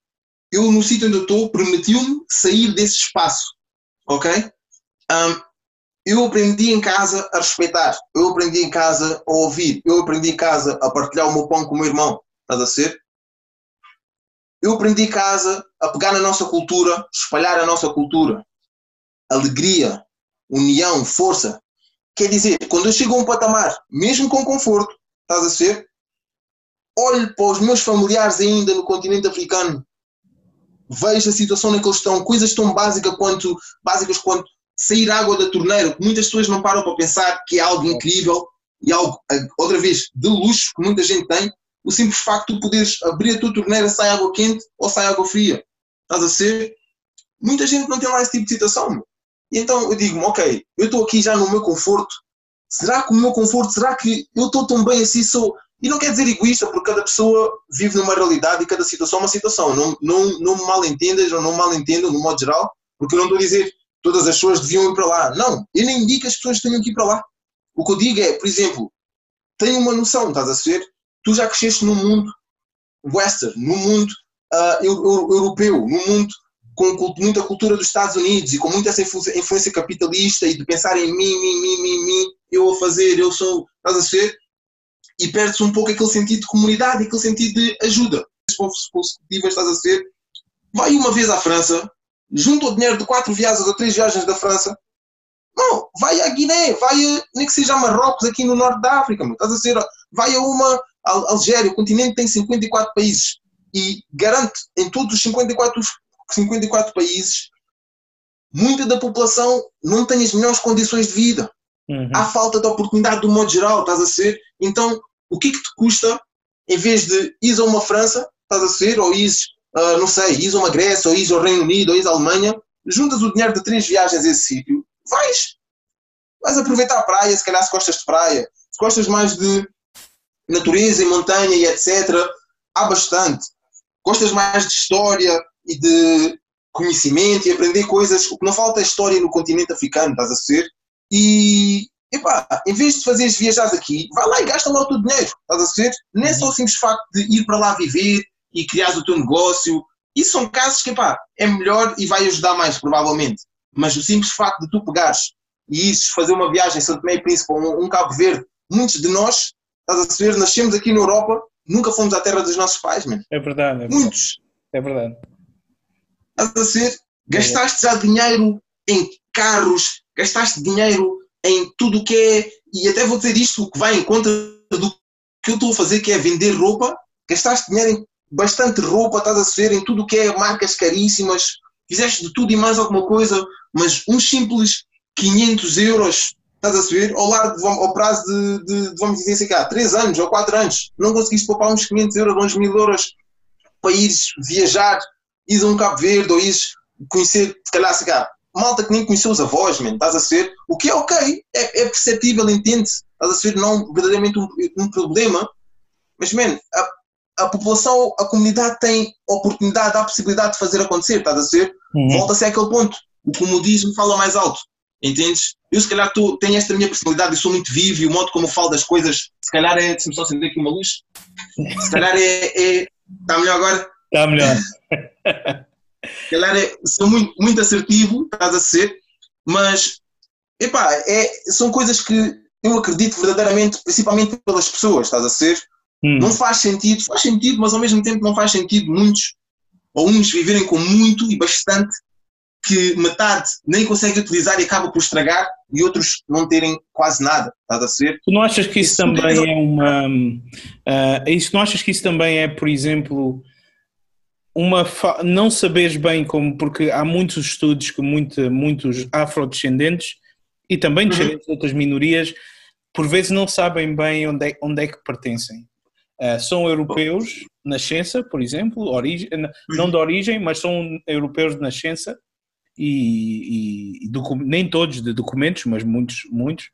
Eu, no sítio onde eu estou, permitiu-me sair desse espaço. Ok? Um, eu aprendi em casa a respeitar, eu aprendi em casa a ouvir, eu aprendi em casa a partilhar o meu pão com o meu irmão, estás a ser? Eu aprendi em casa a pegar na nossa cultura, espalhar a nossa cultura. Alegria, união, força. Quer dizer, quando eu chego a um patamar, mesmo com conforto, estás a ser? Olho para os meus familiares ainda no continente africano, vejo a situação na que eles estão, coisas tão básicas quanto, básicas quanto sair água da torneira, que muitas pessoas não param para pensar que é algo incrível e algo, outra vez, de luxo que muita gente tem, o simples facto de poderes abrir a tua torneira, sai água quente ou sai água fria. Estás a ser? Muita gente não tem lá esse tipo de situação. E então eu digo-me, ok, eu estou aqui já no meu conforto, será que o meu conforto, será que eu estou tão bem assim, sou... E não quer dizer egoísta, porque cada pessoa vive numa realidade e cada situação é uma situação. Não, não, não me mal entendas ou não mal entendam, no modo geral, porque eu não estou a dizer todas as pessoas deviam ir para lá. Não, eu nem que as pessoas tenham que ir para lá. O que eu digo é, por exemplo, tenho uma noção, estás a ser? tu já cresceste no mundo western, no mundo uh, europeu, no mundo com muita cultura dos Estados Unidos e com muita essa influência capitalista e de pensar em mim, mim, mim, mim, mim, eu a fazer, eu sou, estás a ser? E perde-se um pouco aquele sentido de comunidade, aquele sentido de ajuda. Consecutivas, estás a ser? Vai uma vez à França, junta o dinheiro de quatro viagens ou três viagens da França, não, vai à Guiné, vai a, nem que seja a Marrocos, aqui no norte da África, estás a ser, vai a uma Algéria, o continente tem 54 países e garante em todos os 54, 54 países, muita da população não tem as melhores condições de vida. Uhum. Há falta de oportunidade do modo geral, estás a ser? Então, o que é que te custa, em vez de ir a uma França, estás a ser, ou ir, uh, não sei, ir a uma Grécia, ou ir ao Reino Unido, ou ir à Alemanha, juntas o dinheiro de três viagens a esse sítio, vais. Vais aproveitar a praia, se calhar se gostas de praia, se gostas mais de natureza e montanha e etc. Há bastante. Gostas mais de história e de conhecimento e aprender coisas. O que não falta é história no continente africano, estás a ser? E, epá, em vez de fazeres viajar aqui, vai lá e gasta lá o teu dinheiro, estás a ser? Não é só o simples facto de ir para lá viver e criar o teu negócio. Isso são casos que, epá, é melhor e vai ajudar mais, provavelmente. Mas o simples facto de tu pegares e ires fazer uma viagem em Santo Tomé e Príncipe ou um, um Cabo Verde, muitos de nós Estás a saber? Nascemos aqui na Europa, nunca fomos à terra dos nossos pais, mano. É verdade. É verdade. Muitos. É verdade. Estás a ser? Gastaste já dinheiro em carros, gastaste dinheiro em tudo o que é. E até vou dizer isto, o que vai em conta do que eu estou a fazer, que é vender roupa. Gastaste dinheiro em bastante roupa, estás a ser, em tudo o que é marcas caríssimas. Fizeste de tudo e mais alguma coisa, mas uns simples 500 euros Estás a subir? Ao, largo, ao prazo de, de, de, vamos dizer assim, cá, 3 anos ou 4 anos, não conseguiste poupar uns 500 euros, uns 1000 euros para ires viajar, ires a um Cabo Verde ou ires conhecer, se calhar, se cá, malta que nem conheceu os avós, man, estás a ser? O que é ok, é, é perceptível, entende-se, estás a ser? Não verdadeiramente um, um problema, mas, man, a, a população, a comunidade tem oportunidade, a possibilidade de fazer acontecer, estás a ser? Uhum. Volta-se àquele ponto. O comodismo fala mais alto. Entendes? Eu, se calhar, tu, tenho esta minha personalidade, eu sou muito vivo e o modo como falo das coisas, se calhar é. Deixa-me só acender aqui uma luz. Se calhar é. é está melhor agora? Está melhor. calhar é, sou muito, muito assertivo, estás a ser, mas. Epá, é, são coisas que eu acredito verdadeiramente, principalmente pelas pessoas, estás a ser? Hum. Não faz sentido, faz sentido, mas ao mesmo tempo não faz sentido muitos ou uns viverem com muito e bastante que metade nem consegue utilizar e acaba por estragar e outros não terem quase nada, estás a ser? Tu não achas que isso, isso também é uma. Uh, isso não achas que isso também é, por exemplo, uma. Fa... Não saberes bem como. Porque há muitos estudos que muito, muitos afrodescendentes e também uhum. descendentes uhum. de outras minorias, por vezes não sabem bem onde é, onde é que pertencem. Uh, são europeus na nascença, por exemplo, origem, não uhum. de origem, mas são europeus de nascença e, e nem todos de documentos, mas muitos, muitos.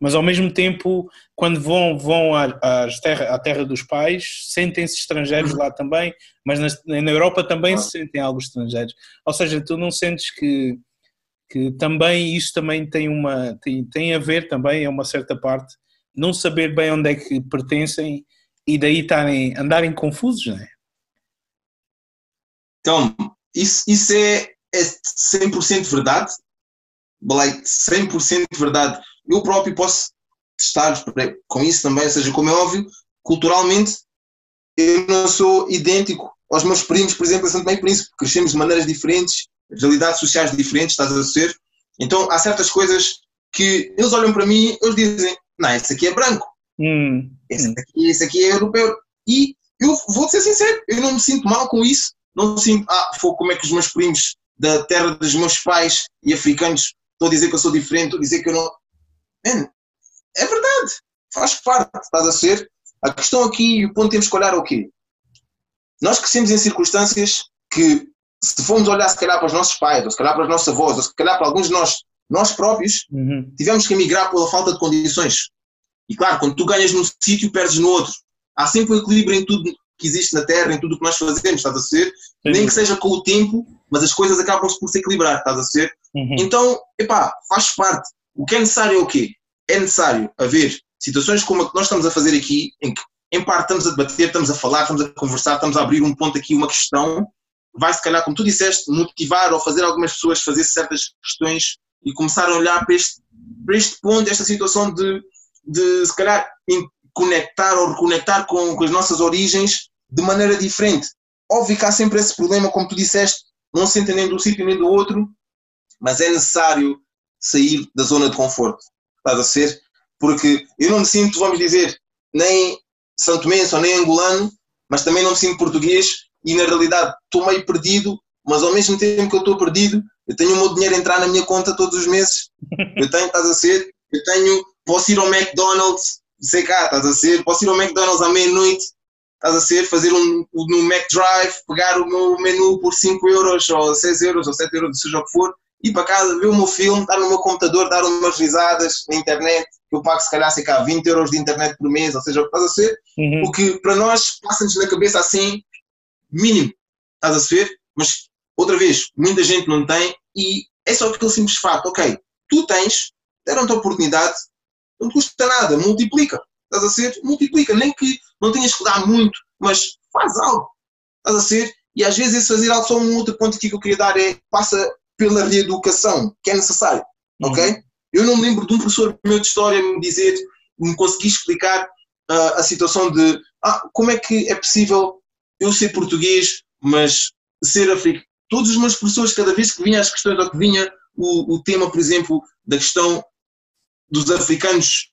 Mas ao mesmo tempo, quando vão, vão às terra, à terra dos pais, sentem-se estrangeiros uhum. lá também, mas na, na Europa também se sentem alguns estrangeiros. Ou seja, tu não sentes que, que também isso também tem uma tem, tem a ver também, é uma certa parte, não saber bem onde é que pertencem e daí estarem, andarem confusos, não é? Então, isso, isso é, é 100% verdade, like 100% verdade. Eu próprio posso estar com isso também, ou seja, como é óbvio, culturalmente eu não sou idêntico aos meus primos, por exemplo, a Santo Meio Príncipe, crescemos de maneiras diferentes, realidades sociais diferentes, estás a ser? Então há certas coisas que eles olham para mim, eles dizem, não, esse aqui é branco, hum. esse, aqui, esse aqui é europeu. E eu vou ser sincero, eu não me sinto mal com isso, não me sinto, ah, foi como é que os meus primos da terra dos meus pais e africanos, estou a dizer que eu sou diferente, estou a dizer que eu não. Man, é verdade, faz parte, estás a ser. A questão aqui e o ponto que temos que olhar é o quê? Nós crescemos em circunstâncias que, se formos olhar se calhar para os nossos pais, ou se calhar para os nossos avós, ou se calhar para alguns de nós, nós próprios, uhum. tivemos que emigrar pela falta de condições. E claro, quando tu ganhas num sítio, perdes no outro. Há sempre um equilíbrio em tudo que existe na Terra, em tudo o que nós fazemos, estás a ser? Sim. Nem que seja com o tempo, mas as coisas acabam por se equilibrar, estás a ser? Uhum. Então, epá, faz parte. O que é necessário é o quê? É necessário haver situações como a que nós estamos a fazer aqui, em que em parte estamos a debater, estamos a falar, estamos a conversar, estás a abrir um ponto aqui, uma questão, vai se calhar, como tu disseste, motivar ou fazer algumas pessoas fazer certas questões e começar a olhar para este, para este ponto, esta situação de, de se calhar conectar ou reconectar com, com as nossas origens de maneira diferente. Óbvio que há sempre esse problema, como tu disseste, não se entendem de um sítio nem do outro, mas é necessário sair da zona de conforto. Estás a ser? Porque eu não me sinto, vamos dizer, nem santomense ou nem angolano, mas também não me sinto português e na realidade estou meio perdido, mas ao mesmo tempo que eu estou perdido, eu tenho o meu dinheiro a entrar na minha conta todos os meses. Eu tenho, estás a ser? Eu tenho, posso ir ao McDonald's, sei cá, estás a ser? Posso ir ao McDonald's à meia-noite, estás a ser? Fazer um, no McDrive, pegar o meu menu por 5 euros ou 6 euros ou 7 euros, seja o que for, ir para casa, ver o meu filme, estar no meu computador, dar umas risadas na internet, eu pago se calhar, sei cá, 20 euros de internet por mês, ou seja, o que estás a ser, uhum. o que para nós passa-nos na cabeça assim, mínimo, estás a ver? Mas, outra vez, muita gente não tem e é só aquele simples fato, ok, tu tens, deram-te a oportunidade, não te custa nada, multiplica, estás a ser? Multiplica, nem que não tenhas que dar muito, mas faz algo, estás a ser? E às vezes esse fazer algo, só um outro ponto aqui que eu queria dar é, passa pela reeducação, que é necessário, uhum. ok? Eu não me lembro de um professor meu de história me dizer, me conseguir explicar uh, a situação de ah, como é que é possível eu ser português, mas ser africano. Todos os meus professores, cada vez que vinha as questões, ou que vinha o, o tema, por exemplo, da questão dos africanos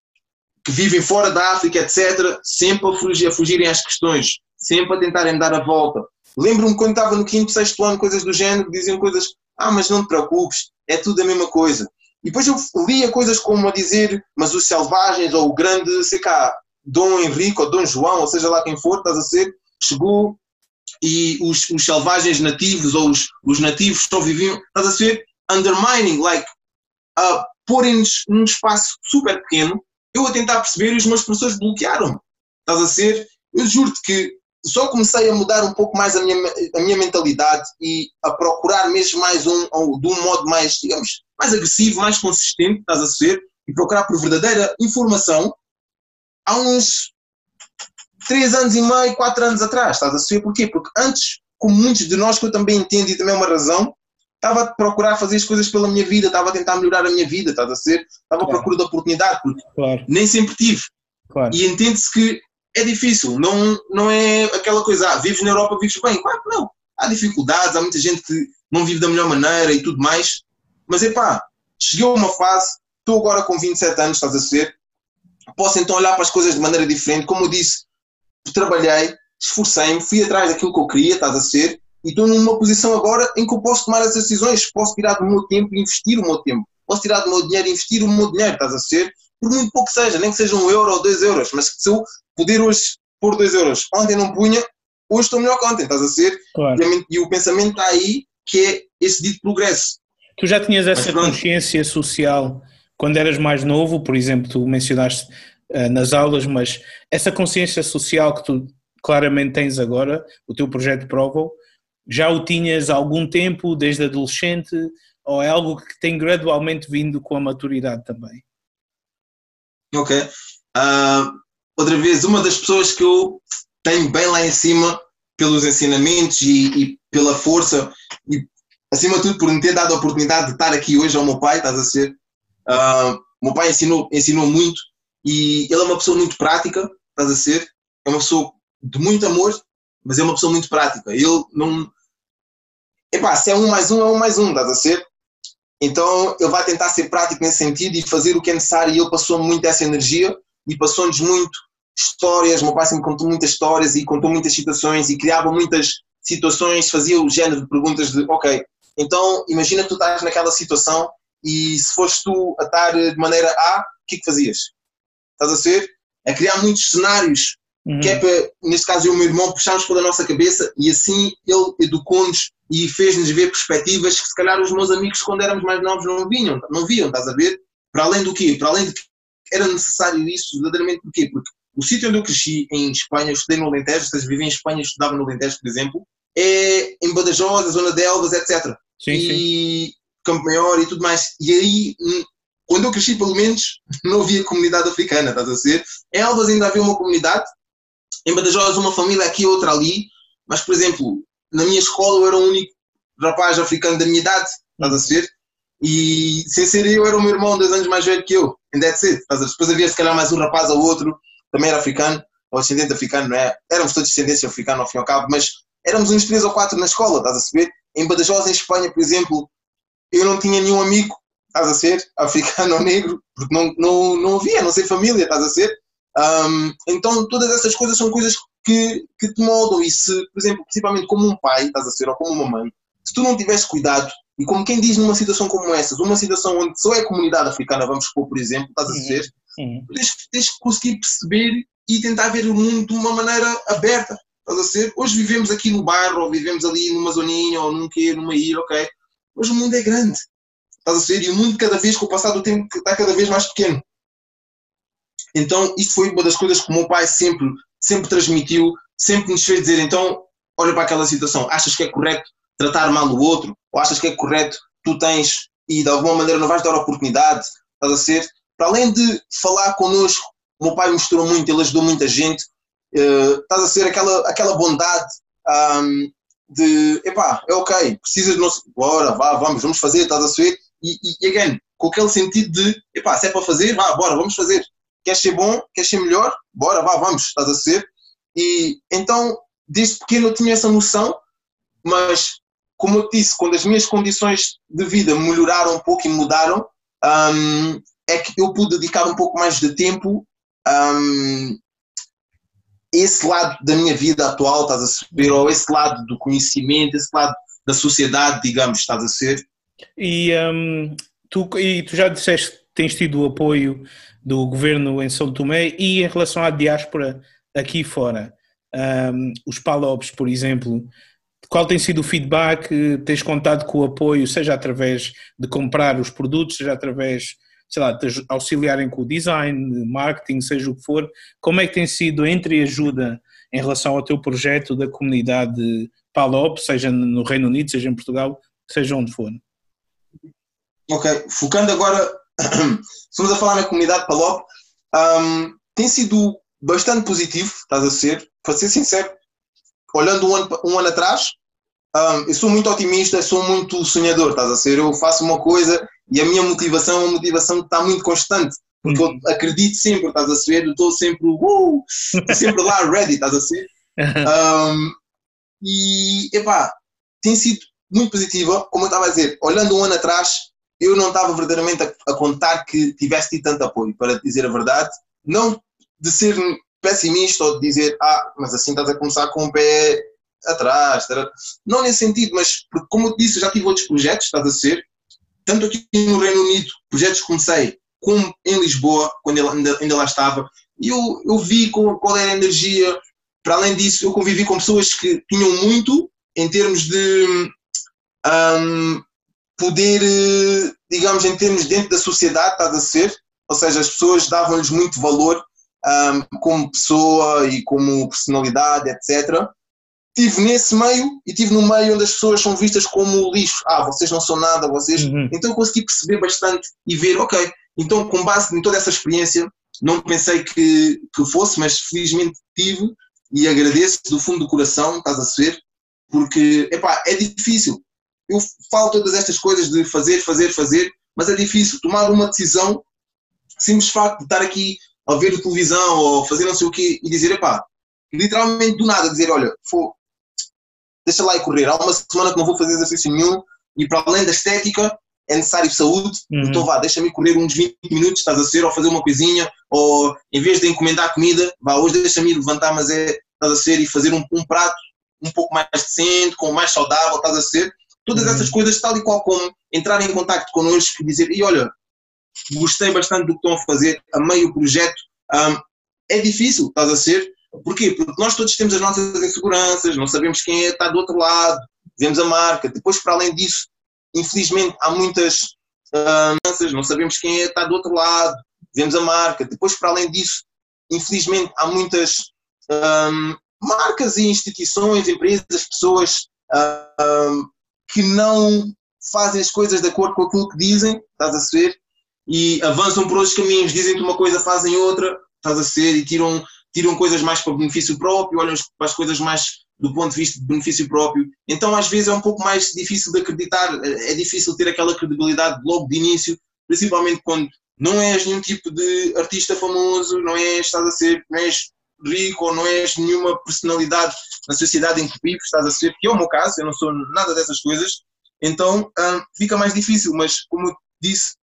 que vivem fora da África, etc., sempre a, fugir, a fugirem às questões, sempre a tentarem dar a volta. Lembro-me quando estava no quinto, sexto ano, coisas do género, diziam coisas ah, mas não te preocupes, é tudo a mesma coisa. E depois eu lia coisas como a dizer, mas os selvagens, ou o grande, sei cá, Dom Henrique, ou Dom João, ou seja lá quem for, estás a ser, chegou e os, os selvagens nativos, ou os, os nativos só viviam, estás a ser, undermining, like, uh, porem-nos num espaço super pequeno, eu a tentar perceber e os meus professores bloquearam-me. Estás a ser? Eu juro-te que só comecei a mudar um pouco mais a minha, a minha mentalidade e a procurar mesmo mais um, um, de um modo mais, digamos, mais agressivo, mais consistente, estás a ser, e procurar por verdadeira informação há uns 3 anos e meio, 4 anos atrás, estás a ser? Porquê? Porque antes, como muitos de nós, que eu também entendo e também é uma razão, estava a procurar fazer as coisas pela minha vida, estava a tentar melhorar a minha vida, estás a ser? Estava claro. à procura de oportunidade, porque claro. nem sempre tive. Claro. E entende-se que é difícil, não, não é aquela coisa, ah, vives na Europa, vives bem. Claro que não. Há dificuldades, há muita gente que não vive da melhor maneira e tudo mais. Mas é pá, chegou uma fase, estou agora com 27 anos, estás a ser, posso então olhar para as coisas de maneira diferente. Como eu disse, trabalhei, esforcei-me, fui atrás daquilo que eu queria, estás a ser, e estou numa posição agora em que eu posso tomar essas decisões, posso tirar do meu tempo e investir o meu tempo, posso tirar do meu dinheiro e investir o meu dinheiro, estás a ser, por muito pouco que seja, nem que seja um euro ou dois euros, mas se eu poder hoje pôr dois euros, ontem não punha, hoje estou melhor que ontem, estás a ser? Claro. E, e, o pensamento está aí, que é esse dito progresso. Tu já tinhas essa consciência social quando eras mais novo, por exemplo, tu mencionaste uh, nas aulas, mas essa consciência social que tu claramente tens agora, o teu projeto prova, já o tinhas há algum tempo, desde adolescente, ou é algo que tem gradualmente vindo com a maturidade também? Ok. Uh, outra vez, uma das pessoas que eu tenho bem lá em cima pelos ensinamentos e, e, pela força e acima de tudo por me ter dado a oportunidade de estar aqui hoje ao meu pai, estás a ser? Uh, meu pai ensinou, ensinou muito e ele é uma pessoa muito prática, estás a ser? É uma pessoa de muito amor, mas é uma pessoa muito prática. Ele não. Epá, se é um mais um, é um mais um, estás a ser? Então ele vai tentar ser prático nesse sentido e fazer o que é necessário. E ele passou muito essa energia e passou-nos muito histórias. Meu pai sempre contou muitas histórias e contou muitas situações e criava muitas situações, fazia o género de perguntas de: ok, então imagina que tu estás naquela situação e se foste tu a estar de maneira A, o que é que fazias? Estás a ser? A criar muitos cenários, uhum. que é para, neste caso eu e o meu irmão, puxarmos pela nossa cabeça e assim ele educou-nos e fez-nos ver perspectivas que se calhar os meus amigos quando éramos mais novos não vinham, não viam, estás a ver? Para além do quê? Para além de que era necessário isso, verdadeiramente porquê? Porque o sítio onde eu cresci, em Espanha, eu estudei no Alentejo, seja, vivi em Espanha estudava no Alentejo, por exemplo, é em Badajoz, a zona de Elvas, etc. Sim, e sim. Campo Maior e tudo mais. E aí, quando eu cresci, pelo menos, não havia comunidade africana, estás a ser? Em Elvas ainda havia uma comunidade, em Badajoz uma família aqui, outra ali, mas, por exemplo, na minha escola eu era o único rapaz africano da minha idade, estás a ser? E sem ser eu, era o meu irmão dois anos mais velho que eu, it. Estás a Depois havia se calhar mais um rapaz ou outro, também era africano, ou descendente africano, não é? Éramos todos descendentes africanos ao fim e ao cabo, mas éramos uns três ou quatro na escola, estás a saber? Em Badajoz, em Espanha, por exemplo, eu não tinha nenhum amigo, estás a ser, africano ou negro, porque não, não, não havia, não sei família, estás a ser? Um, então todas essas coisas são coisas que, que te moldam e se, por exemplo, principalmente como um pai, estás a ser, ou como uma mãe, se tu não tiveres cuidado, e como quem diz numa situação como essa, uma situação onde só é comunidade africana, vamos supor, por exemplo, estás a dizer, uhum. tens, tens que conseguir perceber e tentar ver o mundo de uma maneira aberta. Estás a ser? Hoje vivemos aqui no bairro, ou vivemos ali numa zoninha, ou num quê, numa ilha, ok? Hoje o mundo é grande. Estás a ser? E o mundo, cada vez, com o passar do tempo, está cada vez mais pequeno. Então, isto foi uma das coisas que o meu pai sempre, sempre transmitiu, sempre nos fez dizer: então, olha para aquela situação, achas que é correto tratar mal o outro? Ou achas que é correto tu tens e de alguma maneira não vais dar oportunidade? Estás a ser? Para além de falar connosco, o meu pai mostrou muito, ele ajudou muita gente. Uh, estás a ser aquela, aquela bondade um, de epá, é ok, precisas de nós, bora, vá, vamos, vamos fazer, estás a ser? E, e, e again, com aquele sentido de epá, se é para fazer, vá, bora, vamos fazer. Queres ser bom? Queres ser melhor? Bora, vá, vamos, estás a ser? E então, desde pequeno eu tinha essa noção, mas como eu disse, quando as minhas condições de vida melhoraram um pouco e mudaram, um, é que eu pude dedicar um pouco mais de tempo um, esse lado da minha vida atual, estás a saber, ou esse lado do conhecimento, esse lado da sociedade, digamos, estás a ser. E, um, tu, e tu já disseste tens tido o apoio do governo em São Tomé e em relação à diáspora aqui fora. Um, os PALOPs, por exemplo, qual tem sido o feedback? Tens contado com o apoio, seja através de comprar os produtos, seja através, sei lá, de auxiliarem com o design, marketing, seja o que for. Como é que tem sido a entreajuda em relação ao teu projeto da comunidade PALOP, seja no Reino Unido, seja em Portugal, seja onde for? Ok, focando agora estamos a falar na comunidade Palop, um, tem sido bastante positivo, estás a ser, para ser sincero, olhando um ano, um ano atrás, um, eu sou muito otimista, sou muito sonhador, estás a ser, eu faço uma coisa e a minha motivação é uma motivação que está muito constante, porque uhum. eu acredito sempre, estás a ser, eu estou sempre, uh, sempre lá ready, estás a ser, um, e, epá, tem sido muito positiva, como eu estava a dizer, olhando um ano atrás, eu não estava verdadeiramente a, a, contar que tivesse tido tanto apoio, para dizer a verdade. Não de ser pessimista ou de dizer, ah, mas assim estás a começar com o pé atrás. Não nesse sentido, mas como eu disse, já tive outros projetos, estás a ser, tanto aqui no Reino Unido, projetos que comecei, como em Lisboa, quando ele ainda, ainda lá estava, e eu, eu vi qual, qual era a energia. Para além disso, eu convivi com pessoas que tinham muito em termos de um, poder, eh, digamos, em termos dentro da sociedade, estás a ser, ou seja, as pessoas davam-lhes muito valor um, como pessoa e como personalidade, etc. Tive nesse meio e tive no meio onde as pessoas são vistas como lixo. Ah, vocês não são nada, vocês. Uhum. Então eu consegui perceber bastante e ver, ok, então com base em toda essa experiência, não pensei que, que fosse, mas felizmente tive e agradeço do fundo do coração, estás a ser, porque epá, é difícil eu falo todas estas coisas de fazer, fazer, fazer, mas é difícil tomar uma decisão simples facto de estar aqui a ver televisão ou fazer não sei o quê e dizer, epá, literalmente do nada, dizer, olha, for, deixa lá e correr, há uma semana que não vou fazer exercício nenhum e para além da estética é necessário saúde, uhum. então vá, deixa-me correr uns 20 minutos, estás a ser, ou fazer uma coisinha, ou em vez de encomendar comida, vá, hoje deixa-me levantar, mas é, estás a ser, e fazer um, um prato um pouco mais decente, com mais saudável, estás a ser, Todas essas uhum. coisas, tal e qual como entrar em contato connosco e dizer, e olha, gostei bastante do que estão a fazer, amei o projeto. Um, é difícil, estás a ser. Porquê? Porque nós todos temos as nossas inseguranças, não sabemos quem é, está do outro lado, vemos a marca. Depois, para além disso, infelizmente, há muitas uh, não sabemos quem é, está do outro lado, vemos a marca. Depois, para além disso, infelizmente, há muitas um, marcas e instituições, empresas, pessoas que não fazem as coisas de acordo com aquilo que dizem, estás a ser, e avançam por outros caminhos, dizem-te uma coisa, fazem outra, estás a ser, e tiram tiram coisas mais para benefício próprio, olham para as coisas mais do ponto de vista de benefício próprio. Então, às vezes, é um pouco mais difícil de acreditar, é difícil ter aquela credibilidade logo de início, principalmente quando não és nenhum tipo de artista famoso, não és, estás a ser, não és rico ou não és nenhuma personalidade na sociedade em que vives, estás a ser, que é o meu caso, eu não sou nada dessas coisas, então hum, fica mais difícil, mas como eu disse,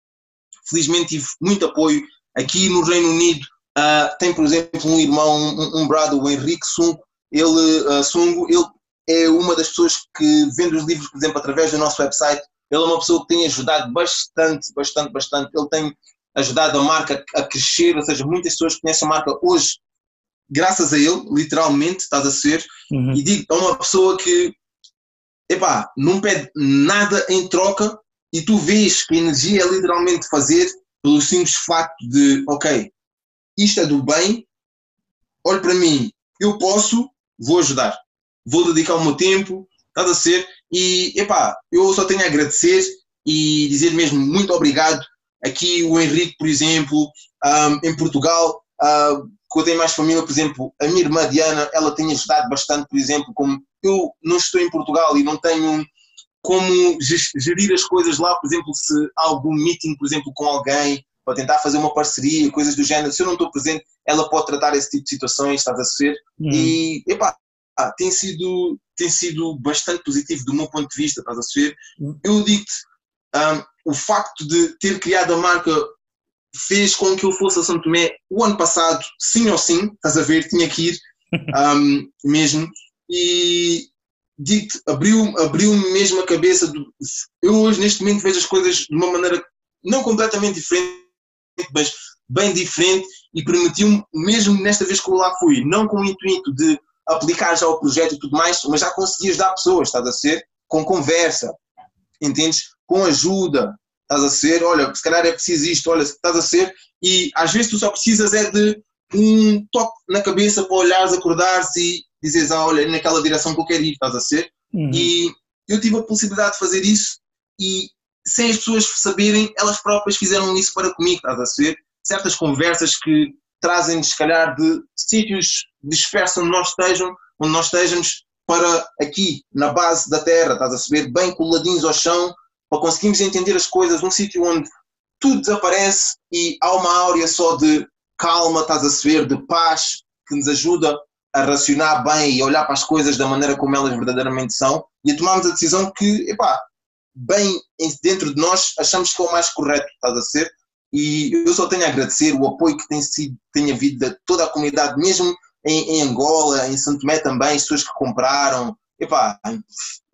felizmente tive muito apoio. Aqui no Reino Unido uh, tem, por exemplo, um irmão, um, um brother, o Henrique Sungo, ele, uh, Sungo, ele é uma das pessoas que vende os livros, por exemplo, através do nosso website. Ele é uma pessoa que tem ajudado bastante, bastante, bastante. Ele tem ajudado a marca a crescer, ou seja, muitas pessoas conhecem a marca hoje graças a ele, literalmente, estás a ser, uhum. e digo, é uma pessoa que, epá, não pede nada em troca e tu vês que a energia é literalmente fazer pelo simples facto de, ok, isto é do bem, olha para mim, eu posso, vou ajudar, vou dedicar o meu tempo, estás a ser, e, epá, eu só tenho a agradecer e dizer mesmo muito obrigado Aqui o Henrique, por exemplo, um, em Portugal, uh, eu tenho mais família, por exemplo, a minha irmã Diana, ela tem ajudado bastante, por exemplo, como eu não estou em Portugal e não tenho como gerir as coisas lá, por exemplo, se há algum meeting, por exemplo, com alguém, para tentar fazer uma parceria, coisas do género, se eu não estou presente, ela pode tratar esse tipo de situações, estás a ser? Uhum. E, epá, ah, tem sido, tem sido bastante positivo do meu ponto de vista, estás a ser? Uhum. Eu digo-te, um, o facto de ter criado a marca fez com que eu fosse a São Tomé o ano passado, sim ou sim, estás a ver, tinha que ir um, mesmo, e digo-te, abriu-me abriu mesmo a cabeça. Do, eu hoje, neste momento, vejo as coisas de uma maneira não completamente diferente, mas bem diferente, e permitiu-me, mesmo nesta vez que eu lá fui, não com o intuito de aplicar já o projeto e tudo mais, mas já consegui ajudar pessoas, estás a ser, com conversa, entendes? com ajuda, estás a ser, olha, se calhar é preciso isto, olha, estás a ser, e às vezes tu só precisas é de um toque na cabeça para olhares, acordares e dizes, ah, olha, naquela direção que eu quero ir, estás a ser, uhum. e eu tive a possibilidade de fazer isso e sem as pessoas saberem, elas próprias fizeram isso para comigo, estás a ser, certas conversas que trazem-nos, se calhar, de sítios dispersos onde nós estejam, onde nós estejamos, para aqui, na base da terra, estás a saber, bem coladinhos ao chão, para conseguirmos entender as coisas num sítio onde tudo desaparece e há uma áurea só de calma, estás a saber, de paz, que nos ajuda a racionar bem e olhar para as coisas da maneira como elas verdadeiramente são e a tomarmos a decisão que, epá, bem dentro de nós achamos que é o mais correto, estás a ser? E eu só tenho a agradecer o apoio que tem, sido, tem havido de toda a comunidade, mesmo em, em Angola, em Santo Tomé também, as pessoas que compraram, epá,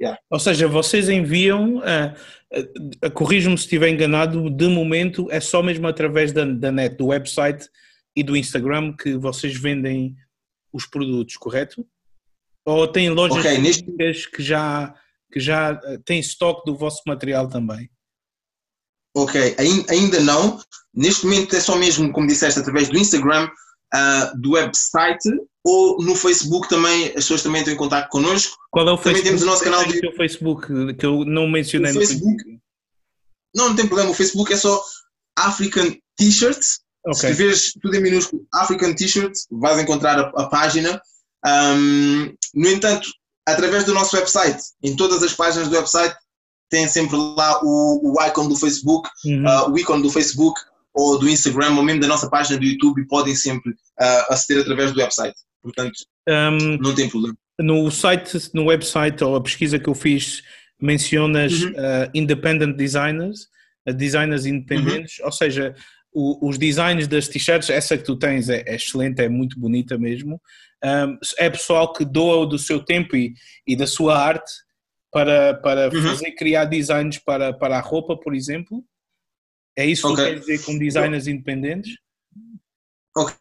yeah. Ou seja, vocês enviam, uh, uh, corrijo-me se estiver enganado, de momento é só mesmo através da, da net, do website e do Instagram que vocês vendem os produtos, correto? Ou têm lojas okay, neste... que já, que já eh, têm estoque do vosso material também? Ok, ainda não. Neste momento é só mesmo, como disseste, através do Instagram, uh, do website ou no Facebook também, as pessoas também em contato connosco. Qual é o também Facebook? temos o nosso canal de... o Facebook, que eu não mencionei o Facebook, Não, não tem problema, o Facebook é só African T-shirts. Okay. Se escreveres tudo em minúsculo African T-shirts, vais encontrar a, a página. Um, no entanto, através do nosso website, em todas as páginas do website, tem sempre lá o, o icon do Facebook, uhum. uh, o ícone do Facebook, ou do Instagram ou mesmo da nossa página do YouTube podem sempre uh, aceder através do website. Portanto, um, não tem problema. No site, no website ou a pesquisa que eu fiz, mencionas uhum. uh, independent designers, uh, designers independentes, uhum. ou seja, o, os designs das t-shirts, essa que tu tens é, é excelente, é muito bonita mesmo. Um, é pessoal que doa do seu tempo e, e da sua arte para, para uhum. fazer, criar designs para, para a roupa, por exemplo. É isso que okay. quer dizer com designers independentes? Ok.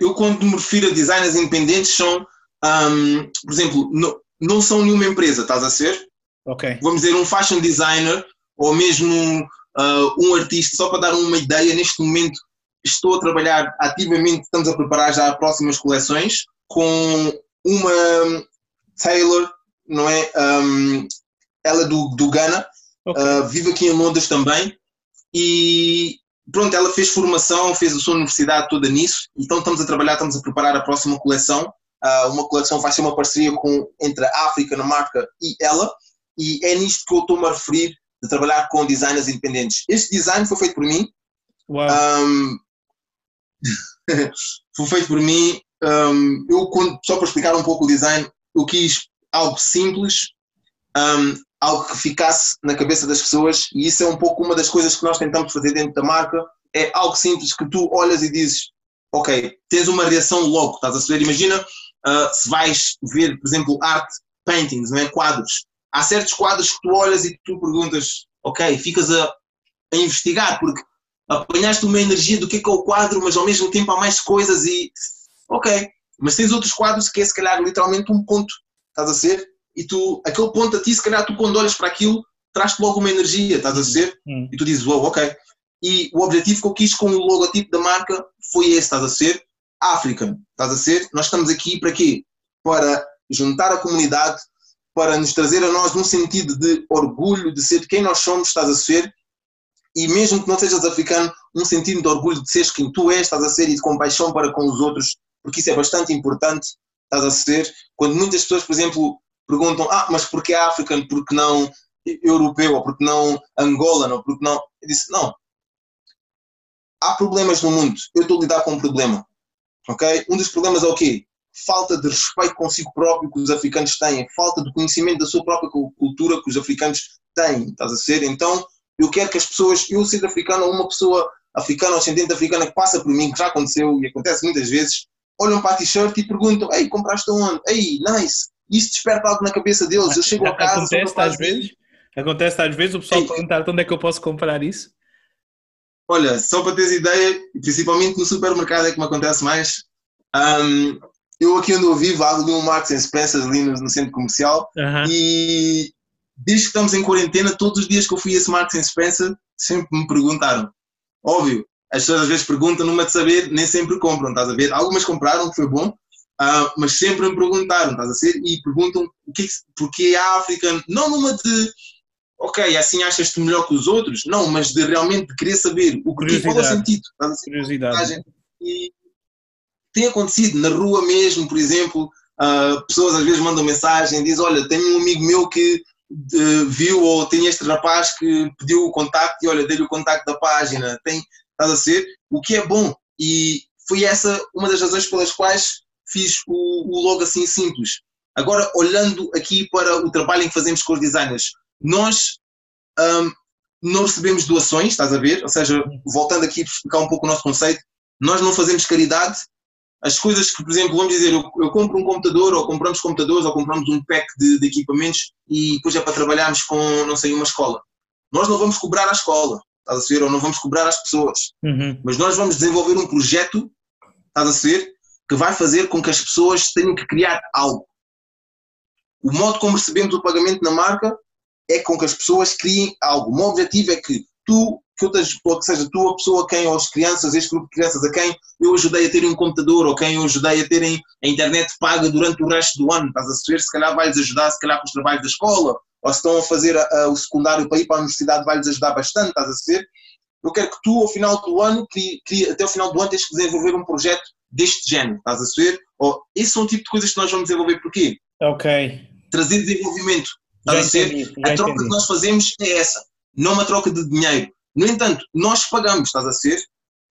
Eu quando me refiro a designers independentes são, um, por exemplo, no, não são nenhuma empresa, estás a ser? Ok. Vamos dizer um fashion designer ou mesmo uh, um artista, só para dar uma ideia, neste momento estou a trabalhar ativamente, estamos a preparar já próximas coleções com uma Taylor, não é? Um, ela é do, do Ghana, okay. uh, vive aqui em Londres também, e pronto, ela fez formação, fez a sua universidade toda nisso, então estamos a trabalhar, estamos a preparar a próxima coleção. Uh, uma coleção vai ser uma parceria com, entre a África na marca e ela, e é nisto que eu estou-me a referir de trabalhar com designers independentes. Este design foi feito por mim. Um, foi feito por mim. Um, eu, só para explicar um pouco o design, eu quis algo simples, um, algo que ficasse na cabeça das pessoas, e isso é um pouco uma das coisas que nós tentamos fazer dentro da marca. É algo simples que tu olhas e dizes, ok, tens uma reação logo, estás a saber? Imagina uh, se vais ver, por exemplo, arte, paintings, não é? quadros. Há certos quadros que tu olhas e tu perguntas, ok, ficas a, a investigar, porque apanhaste uma energia do que é, que é o quadro, mas ao mesmo tempo há mais coisas e ok. Mas tens outros quadros que é se calhar literalmente um ponto, estás a ser? E tu, aquele ponto a ti, se calhar tu quando olhas para aquilo, traz-te logo uma energia, estás a ser? Hum. E tu dizes, wow, ok. E o objetivo que eu quis com o logotipo da marca foi esse, estás a ser? African, estás a ser? Nós estamos aqui para quê? Para juntar a comunidade, para nos trazer a nós um sentido de orgulho de ser quem nós somos, estás a ser? E mesmo que não sejas africano, um sentido de orgulho de seres quem tu és, estás a ser, e de compaixão para com os outros, porque isso é bastante importante, estás a ser? Quando muitas pessoas, por exemplo, perguntam, ah, mas porquê africano, porque não europeu, ou porque não angolano, ou porque não... Eu disse, não. Há problemas no mundo, eu estou a lidar com um problema, ok? Um dos problemas é o quê? falta de respeito consigo próprio que os africanos têm, falta de conhecimento da sua própria cultura que os africanos têm, estás a ser? Então, eu quero que as pessoas, eu sendo africano, uma pessoa africana ou ascendente africana que passa por mim, que já aconteceu e acontece muitas vezes, olham para a t-shirt e perguntam, ei, compraste onde? Ei, nice. Isso desperta algo na cabeça deles. Eu chego a casa... Acontece às vezes? Acontece às vezes o pessoal perguntar onde é que eu posso comprar isso? Olha, só para teres ideia, principalmente no supermercado é que me acontece mais. Um, eu aqui onde eu vivo, há ali um Marks Spencer ali no, no, centro comercial uhum. e desde que estamos em quarentena, todos os dias que eu fui a esse Marks Spencer, sempre me perguntaram. Óbvio, as pessoas às vezes perguntam numa de saber, nem sempre compram, estás a ver? Algumas compraram, que foi bom, uh, mas sempre me perguntaram, estás a ver? E perguntam o que, porque a África, não numa de ok, assim achas-te melhor que os outros, não, mas de realmente querer saber o que qual é o sentido. Estás a ver? Curiosidade. E, tem acontecido na rua mesmo, por exemplo, uh, pessoas às vezes mandam mensagem, diz, olha, tenho um amigo meu que uh, viu ou tem este rapaz que pediu o contacto e olha, dei-lhe o contacto da página, tem, estás a ser, o que é bom e foi essa uma das razões pelas quais fiz o, o logo assim simples. Agora, olhando aqui para o trabalho em que fazemos com os designers, nós um, não recebemos doações, estás a ver? Ou seja, voltando aqui para explicar um pouco o nosso conceito, nós não fazemos caridade, as coisas que, por exemplo, vamos dizer, eu, eu, compro um computador, ou compramos computadores, ou compramos um pack de, de, equipamentos e depois é para trabalharmos com, não sei, uma escola. Nós não vamos cobrar à escola, estás a ser, ou não vamos cobrar às pessoas, uhum. mas nós vamos desenvolver um projeto, estás a ser, que vai fazer com que as pessoas tenham que criar algo. O modo como recebemos o pagamento na marca é com que as pessoas criem algo. O meu objetivo é que tu que outras, ou que seja tu a pessoa a quem, ou as crianças, este grupo de crianças a quem eu ajudei a terem um computador, ou quem eu ajudei a terem a internet paga durante o resto do ano, estás a saber? Se calhar vai-lhes ajudar, se calhar com os trabalhos da escola, ou se estão a fazer a, a, o secundário para ir para a universidade, vai-lhes ajudar bastante, estás a saber? Eu quero que tu, ao final do ano, crie, até o final do ano, tens que desenvolver um projeto deste género, estás a saber? Ou, esse é um tipo de coisas que nós vamos desenvolver, porquê? Ok. Trazer desenvolvimento, estás a ser? A troca entendi. que nós fazemos é essa, não uma troca de dinheiro no entanto, nós pagamos, estás a ser?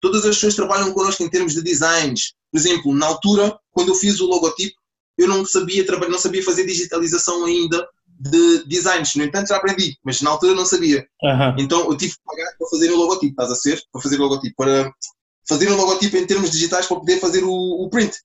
Todas as pessoas trabalham connosco em termos de designs. Por exemplo, na altura, quando eu fiz o logotipo, eu não sabia, não sabia fazer digitalização ainda de designs. No entanto, já aprendi, mas na altura não sabia. Uhum. Então eu tive que pagar para fazer o logotipo, estás a ser? Para fazer o logotipo, para fazer um logotipo em termos digitais para poder fazer o, o print.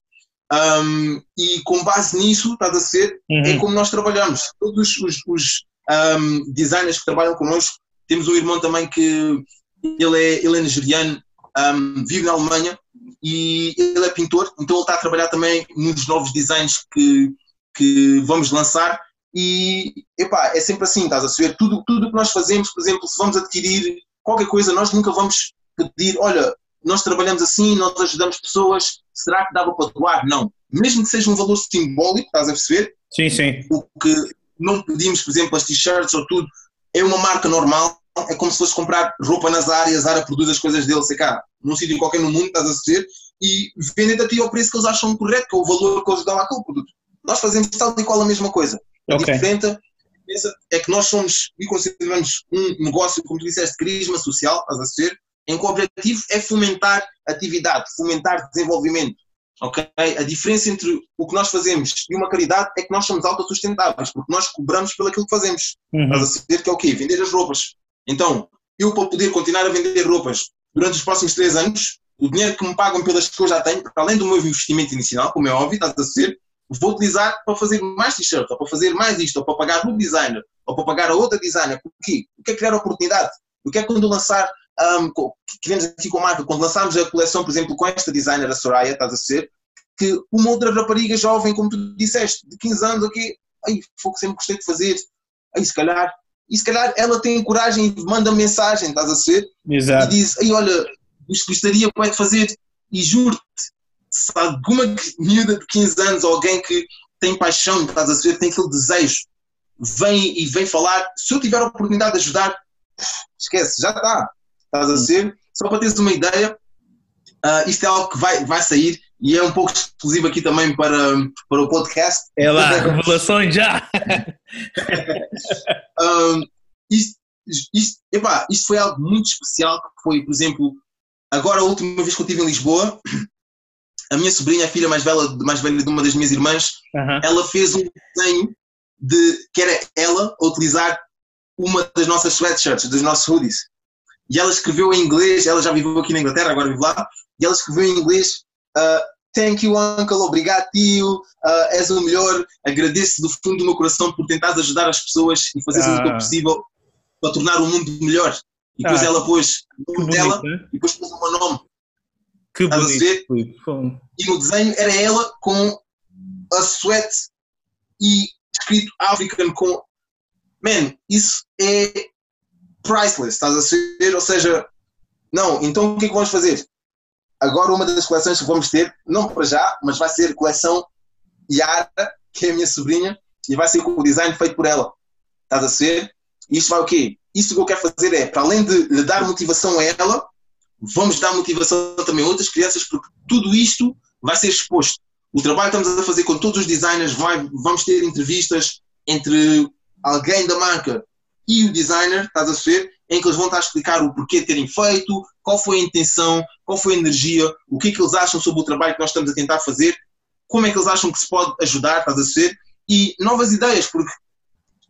Um, e com base nisso, estás a ser, é uhum. é como nós trabalhamos. Todos os, os um, designers que trabalham connosco temos um irmão também que ele é, ele é nigeriano, um, vive na Alemanha e ele é pintor, então ele está a trabalhar também nos novos designs que, que vamos lançar e epá, é sempre assim, estás a saber? Tudo o que nós fazemos, por exemplo, se vamos adquirir qualquer coisa, nós nunca vamos pedir, olha, nós trabalhamos assim, nós ajudamos pessoas, será que dava para doar? Não. Mesmo que seja um valor simbólico, estás a perceber? Sim, sim. O que não pedimos, por exemplo, as t-shirts ou tudo, é uma marca normal, é como se fosse comprar roupa na Zara e a Zara produz as coisas dele, sei cá, num sítio qualquer no mundo, estás a dizer, e vendem a ti ao preço que eles acham correto, que é o valor que eles dão àquele produto. Nós fazemos tal e qual a mesma coisa. A okay. diferença é que nós somos e consideramos um negócio, como tu disseste, de carisma social, estás a dizer, em que o objetivo é fomentar atividade, fomentar desenvolvimento. ok? A diferença entre o que nós fazemos e uma caridade é que nós somos autossustentáveis, porque nós cobramos pelo aquilo que fazemos. Uhum. Estás a dizer que é o quê? Vender as roupas. Então, eu para poder continuar a vender roupas durante os próximos três anos, o dinheiro que me pagam pelas que eu já tenho, para além do meu investimento inicial, como é óbvio, estás a dizer, vou utilizar para fazer mais t-shirt, ou para fazer mais isto, ou para pagar um designer, ou para pagar a outra designer. Porquê? O que é criar oportunidade? O que é quando lançar, um, queremos aqui com a marca, quando lançarmos a coleção, por exemplo, com esta designer, a Soraya, estás a ser, que uma outra rapariga jovem, como tu disseste, de 15 anos, ok, ai, foi o que sempre gostei de fazer, aí se calhar. E se calhar ela tem coragem e manda mensagem, estás a ser? Exato. E diz, aí olha, gostaria de fazer, e juro-te, se alguma miúda de 15 anos, alguém que tem paixão, estás a ser, tem aquele desejo, vem e vem falar, se eu tiver a oportunidade de ajudar, esquece, já está, estás a ser? Só para teres uma ideia, uh, isto é algo que vai, vai sair e é um pouco exclusivo aqui também para, para o podcast. É lá, revelações já! um, isto, isto, epá, isto foi algo muito especial, que foi, por exemplo, agora a última vez que eu estive em Lisboa, a minha sobrinha, a filha mais velha, mais velha de uma das minhas irmãs, uhum. ela fez um desenho de que era ela a utilizar uma das nossas sweatshirts, dos nossos hoodies. E ela escreveu em inglês, ela já viveu aqui na Inglaterra, agora vive lá, e ela escreveu em inglês Uh, thank you, uncle, obrigado, tio, uh, és o melhor. Agradeço do fundo do meu coração por tentares ajudar as pessoas e fazer ah. o que é possível para tornar o mundo melhor. E depois ah. ela pôs o nome dela e depois pôs o meu nome. Que bonito. E no desenho era ela com a sweat e escrito African com. Man, isso é priceless, estás a ser? Ou seja, não, então o que é que vamos fazer? Agora, uma das coleções que vamos ter, não para já, mas vai ser coleção Yara, que é a minha sobrinha, e vai ser com o design feito por ela. Estás a ser? Isto vai o quê? Isto que eu quero fazer é, para além de lhe dar motivação a ela, vamos dar motivação também a outras crianças, porque tudo isto vai ser exposto. O trabalho que estamos a fazer com todos os designers, vai, vamos ter entrevistas entre alguém da marca e o designer, estás a ver? Em que eles vão estar a explicar o porquê terem feito, qual foi a intenção, qual foi a energia, o que é que eles acham sobre o trabalho que nós estamos a tentar fazer, como é que eles acham que se pode ajudar, estás a ser, e novas ideias, porque,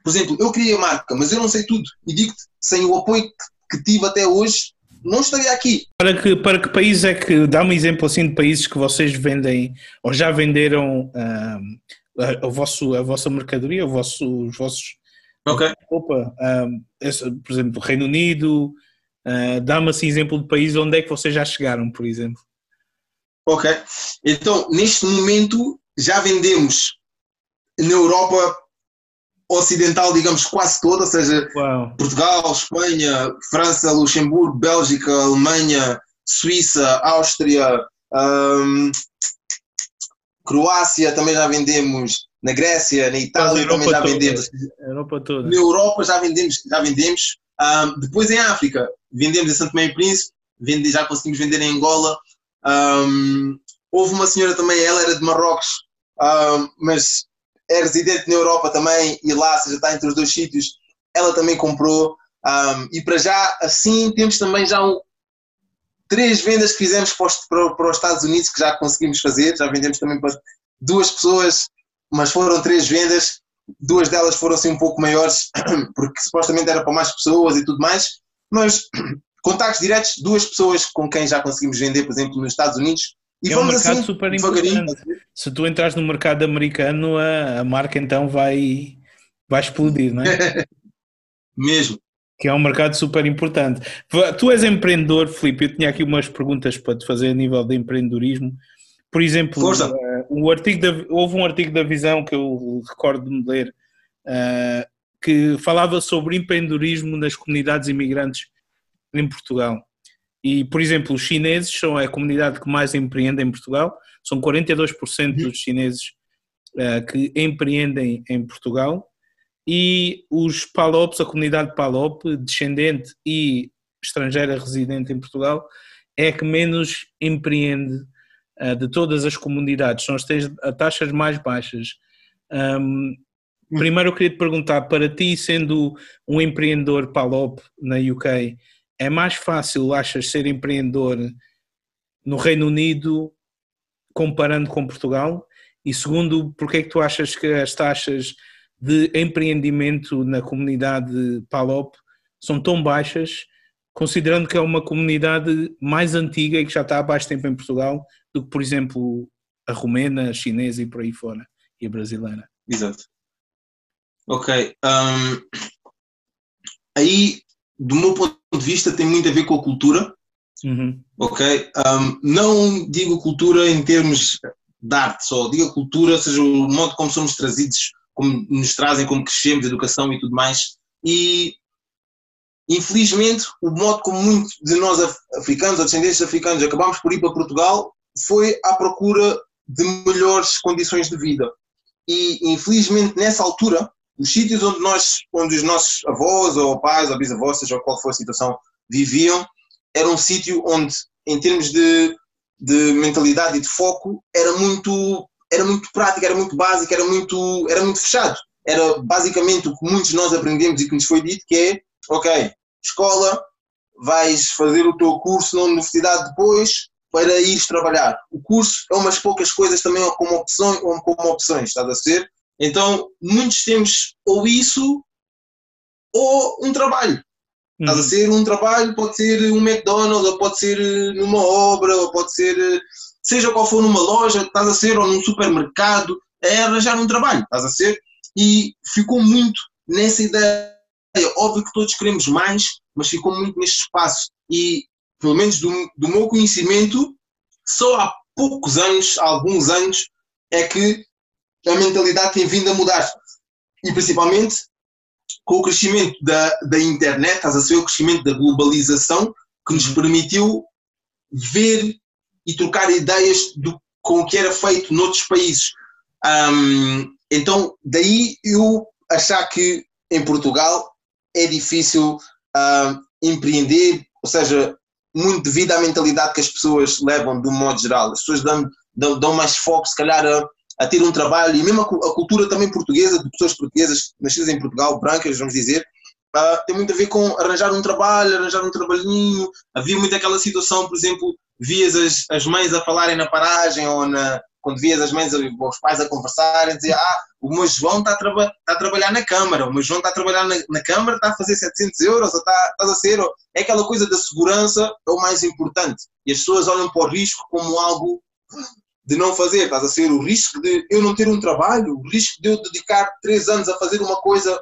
por exemplo, eu criei a marca, mas eu não sei tudo, e digo-te, sem o apoio que, tive até hoje, não estaria aqui. Para que, para que país é que, dá um exemplo assim de países que vocês vendem, ou já venderam um, a, a, vosso, a vossa mercadoria, o vosso, os vossos... Ok. Opa, um, esse, por exemplo, Reino Unido, Uh, Dá-me assim exemplo de país onde é que vocês já chegaram, por exemplo. Ok. Então, neste momento, já vendemos na Europa Ocidental, digamos, quase toda, ou seja, Uau. Portugal, Espanha, França, Luxemburgo, Bélgica, Alemanha, Suíça, Áustria, um, Croácia também já vendemos, na Grécia, na Itália também já toda. vendemos. Europa toda. Na Europa já vendemos, já vendemos. Um, depois em África, vendemos em Santo Tomé e Príncipe, vende, já conseguimos vender em Angola. Um, houve uma senhora também, ela era de Marrocos, um, mas é residente na Europa também, e lá, seja, está entre os dois sítios, ela também comprou. e para já, assim, temos também já um, três vendas que fizemos para os, para, para os Estados Unidos que já conseguimos fazer, já vendemos também para duas pessoas, mas foram três vendas duas delas foram assim um pouco maiores, porque supostamente era para mais pessoas e tudo mais, mas contactos diretos, duas pessoas com quem já conseguimos vender, por exemplo, nos Estados Unidos. E é um mercado assim, super importante. Se tu entras no mercado americano, a, a marca então vai, vai explodir, não é? Mesmo. Que é um mercado super importante. Tu és empreendedor, Filipe, eu tinha aqui umas perguntas para te fazer a nível de empreendedorismo. Por exemplo, uh, um artigo da, houve um artigo da Visão que eu recordo de ler uh, que falava sobre empreendedorismo nas comunidades imigrantes em Portugal. E, por exemplo, os chineses são a comunidade que mais empreende em Portugal, são 42% uhum. dos chineses uh, que empreendem em Portugal e os PALOPs, a comunidade PALOP, descendente e estrangeira residente em Portugal, é a que menos empreende de todas as comunidades, são as, as taxas mais baixas. Um, primeiro eu queria te perguntar, para ti sendo um empreendedor PALOP na UK, é mais fácil, achas, ser empreendedor no Reino Unido comparando com Portugal? E segundo, porque é que tu achas que as taxas de empreendimento na comunidade PALOP são tão baixas, considerando que é uma comunidade mais antiga e que já está há mais tempo em Portugal do que, por exemplo, a romena, a chinesa e por aí fora, e a brasileira? Exato. Ok. Um, aí, do meu ponto de vista, tem muito a ver com a cultura. Uhum. Ok? Um, não digo cultura em termos de arte só, digo cultura, ou seja, o modo como somos trazidos, como nos trazem, como crescemos, educação e tudo mais. E infelizmente, o modo como muitos de nós africanos, ou descendentes africanos, acabamos por ir para Portugal foi à procura de melhores condições de vida. E infelizmente, nessa altura, os sítios onde nós, onde os nossos avós, ou pais, ou bisavós, seja qual for a situação, viviam, era um sítio onde, em termos de de mentalidade e de foco era muito, era muito prático, era muito básico, era muito, era muito fechado. Era basicamente o que muitos de nós aprendemos e que nos foi dito, que é, ok, escola, vais fazer o teu curso na universidade depois para ires trabalhar. O curso é umas poucas coisas também como opções, como opções, estás a ser? Então, muitos temos ou isso ou um trabalho. Estás a uhum. ser um trabalho, pode ser um McDonald's, ou pode ser eh, numa obra, ou pode ser, eh, seja qual for numa loja, estás a ser, ou num supermercado, é arranjar um trabalho, estás a ser? E ficou muito nessa ideia. Óbvio que todos queremos mais, mas ficou muito neste espaço. E, pelo menos do, do meu conhecimento, só há poucos anos, há alguns anos, é que a mentalidade tem vindo a mudar. E principalmente com o crescimento da, da internet, estás a ser o crescimento da globalização, que nos permitiu ver e trocar ideias do, com o que era feito noutros países. Um, então, daí eu achar que em Portugal é difícil uh, empreender, ou seja, muito devido à mentalidade que as pessoas levam de um modo geral. As pessoas dão, dão, dão mais foco, se calhar, a, a ter um trabalho, e mesmo a, a, cultura também portuguesa, de pessoas portuguesas nascidas em Portugal, brancas, vamos dizer, uh, tem muito a ver com arranjar um trabalho, arranjar um trabalhinho. Havia muito aquela situação, por exemplo, vias as, as mães a falarem na paragem ou na, quando vias as mães ou os pais a conversarem, dizer, ah, o meu João está a, traba está a trabalhar na Câmara, o meu João está a trabalhar na, na Câmara, está a fazer 700 euros, ou está, está a ser, é aquela coisa da segurança é o mais importante. E as pessoas olham para o risco como algo de não fazer, estás a ser o risco de eu não ter um trabalho, o risco de eu dedicar três anos a fazer uma coisa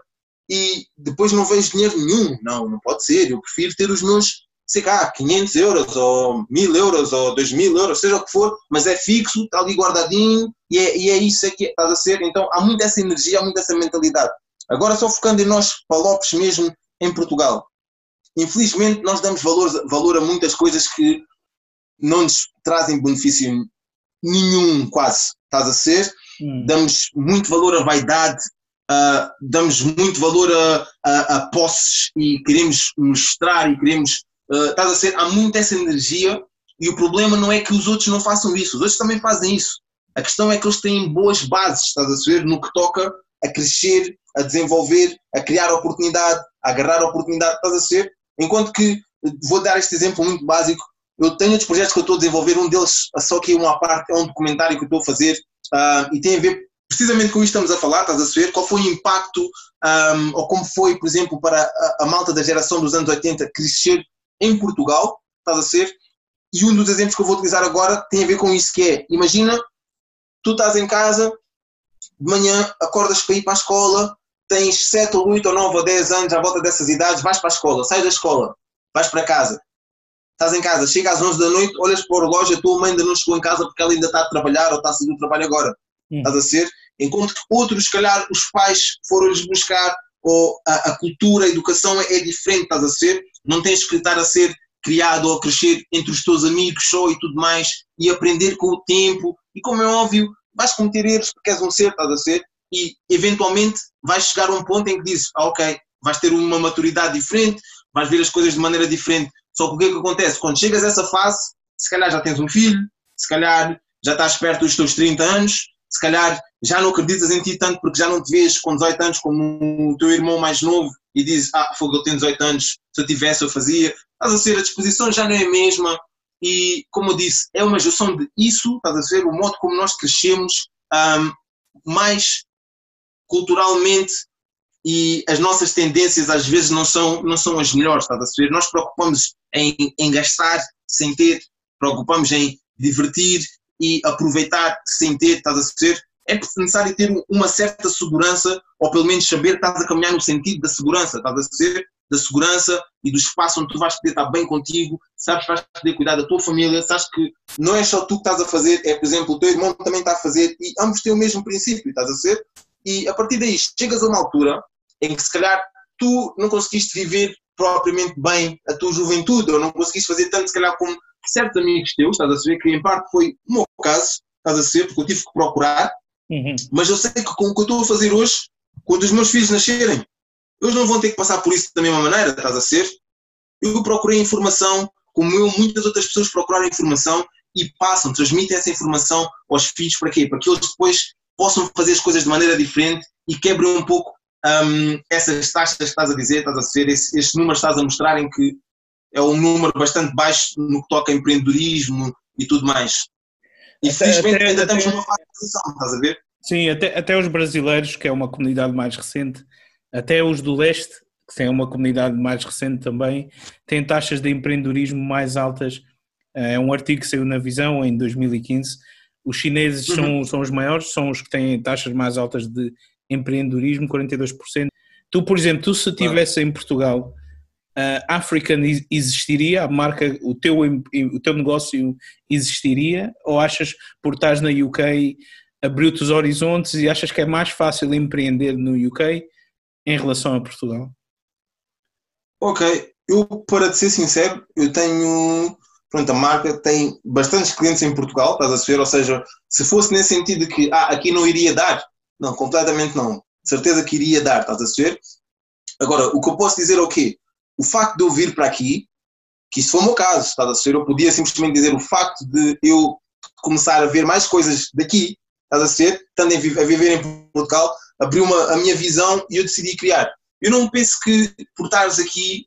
e depois não vejo dinheiro nenhum. Não, não pode ser. Eu prefiro ter os meus, sei cá, 500 euros ou 1000 euros ou 2000 euros, seja o que for, mas é fixo, está ali guardadinho e é, e é isso que estás a ser. Então há muita essa energia, há muita essa mentalidade. Agora só focando em nós, palopes mesmo, em Portugal. Infelizmente nós damos valor, valor a muitas coisas que não nos trazem benefício nenhum, quase, estás a ser? Hum. Damos muito valor à vaidade, uh, damos muito valor a, a, a, posses e queremos mostrar e queremos, uh, estás a ser? Há muita essa energia e o problema não é que os outros não façam isso, os outros também fazem isso. A questão é que eles têm boas bases, estás a ver, no que toca a crescer, a desenvolver, a criar oportunidade, a agarrar oportunidade, estás a ser? Enquanto que, vou dar este exemplo muito básico, eu tenho outros projetos que eu estou a desenvolver, um deles, só que uma parte, é um documentário que eu estou a fazer uh, e tem a ver precisamente com isto estamos a falar, estás a saber qual foi o impacto um, ou como foi, por exemplo, para a, a, malta da geração dos anos 80 crescer em Portugal, estás a ser? E um dos exemplos que eu vou utilizar agora tem a ver com isso que é, imagina, tu estás em casa, de manhã acordas para ir para a escola, tens 7 ou 8 ou 9 ou 10 anos à volta dessas idades, vais para a escola, sai da escola, vais para casa, estás em casa, chega às 11 da noite, olhas para o relógio, a tua mãe ainda não chegou em casa porque ela ainda está a trabalhar ou está a sair do trabalho agora. Hum. Estás a ser? Enquanto que outros, se calhar, os pais foram-lhes buscar, ou a, a, cultura, a educação é, diferente, estás a ser? Não tens que estar a ser criado ou a crescer entre os teus amigos só e tudo mais, e aprender com o tempo, e como é óbvio, vais cometer erros porque és um ser, estás a ser? e eventualmente vais chegar a um ponto em que dizes, ah, ok, vais ter uma maturidade diferente, vais ver as coisas de maneira diferente. Só que o que é que acontece? Quando chegas a essa fase, se calhar já tens um filho, se calhar já estás perto dos teus 30 anos, se calhar já não acreditas em ti tanto porque já não te vês com 18 anos como o teu irmão mais novo e dizes, ah, fogo, eu tenho 18 anos, se eu tivesse eu fazia. Estás a ser, a disposição já não é a mesma e, como eu disse, é uma junção de isso, estás a ver, o modo como nós crescemos, um, mais culturalmente e as nossas tendências às vezes não são, não são as melhores, estás a ver? Nós preocupamos em, em gastar sem ter, preocupamos em divertir e aproveitar sem ter, estás a ver? É necessário ter uma certa segurança, ou pelo menos saber que estás a caminhar no sentido da segurança, estás a ver? Da segurança e do espaço onde tu vais poder estar bem contigo, sabes que vais poder cuidar da tua família, sabes que não é só tu que estás a fazer, é por exemplo o teu irmão também está a fazer e ambos têm o mesmo princípio, estás a ver? E a partir daí chegas a uma altura em que se calhar tu não conseguiste viver propriamente bem a tua juventude, ou não conseguiste fazer tanto, se calhar, como certos amigos teus, estás a saber que em parte foi o meu caso, estás a saber, porque eu tive que procurar, uhum. mas eu sei que com o que eu estou a fazer hoje, quando os meus filhos nascerem, eles não vão ter que passar por isso da mesma maneira, estás a ser? Eu procurei informação, como eu, muitas outras pessoas procuraram informação e passam, transmitem essa informação aos filhos para quê? Para que eles depois possam fazer as coisas de maneira diferente e quebrem um pouco um, essas taxas que estás a dizer, estás a ser, esse, estes números estás a mostrarem que é um número bastante baixo no que toca a empreendedorismo e tudo mais. E até, felizmente até, ainda até, estamos numa fase de transição, estás a ver? Sim, até, até os brasileiros, que é uma comunidade mais recente, até os do leste, que tem uma comunidade mais recente também, têm taxas de empreendedorismo mais altas. É um artigo que saiu na Visão em 2015. Os chineses uhum. são, são os maiores, são os que têm taxas mais altas de empreendedorismo, 42%. Tu, por exemplo, tu se estivesse em Portugal, a African existiria, a marca, o teu, o teu negócio existiria? Ou achas, por estás na UK, abriu-te os horizontes e achas que é mais fácil empreender no UK em relação a Portugal? Ok, eu para ser sincero, eu tenho, pronto, a marca tem bastantes clientes em Portugal, estás a ver? Ou seja, se fosse nesse sentido que ah, aqui não iria dar, não, completamente não. Certeza que iria dar, estás a ver? Agora, o que eu posso dizer é o quê? O facto de eu vir para aqui, que isso foi o meu caso, estás a ver? Eu podia simplesmente dizer o facto de eu começar a ver mais coisas daqui, estás a ver? Estando a viver em Portugal, abriu uma, a minha visão e eu decidi criar. Eu não penso que por estares aqui,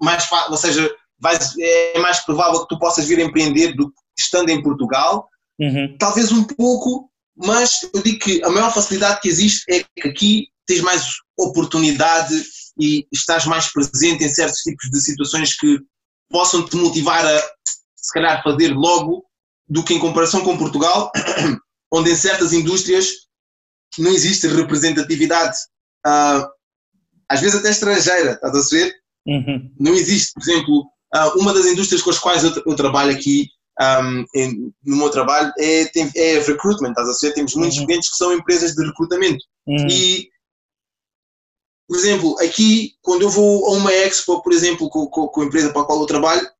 mais ou seja, vais, é mais provável que tu possas vir a empreender do que estando em Portugal. Uhum. Talvez um pouco, mas eu digo que a maior facilidade que existe é que aqui tens mais oportunidade e estás mais presente em certos tipos de situações que possam te motivar a, se calhar, fazer logo do que em comparação com Portugal, onde em certas indústrias não existe representatividade, uh, às vezes até estrangeira, estás a ver? Uhum. Não existe, por exemplo, uh, uma das indústrias com as quais eu, eu trabalho aqui um, em, no meu trabalho é, tem, é recruitment, estás a ver? Temos muitos uhum. clientes que são empresas de recrutamento. Uhum. E, por exemplo, aqui, quando eu vou a uma expo, por exemplo, com, com, com a empresa para a qual eu trabalho,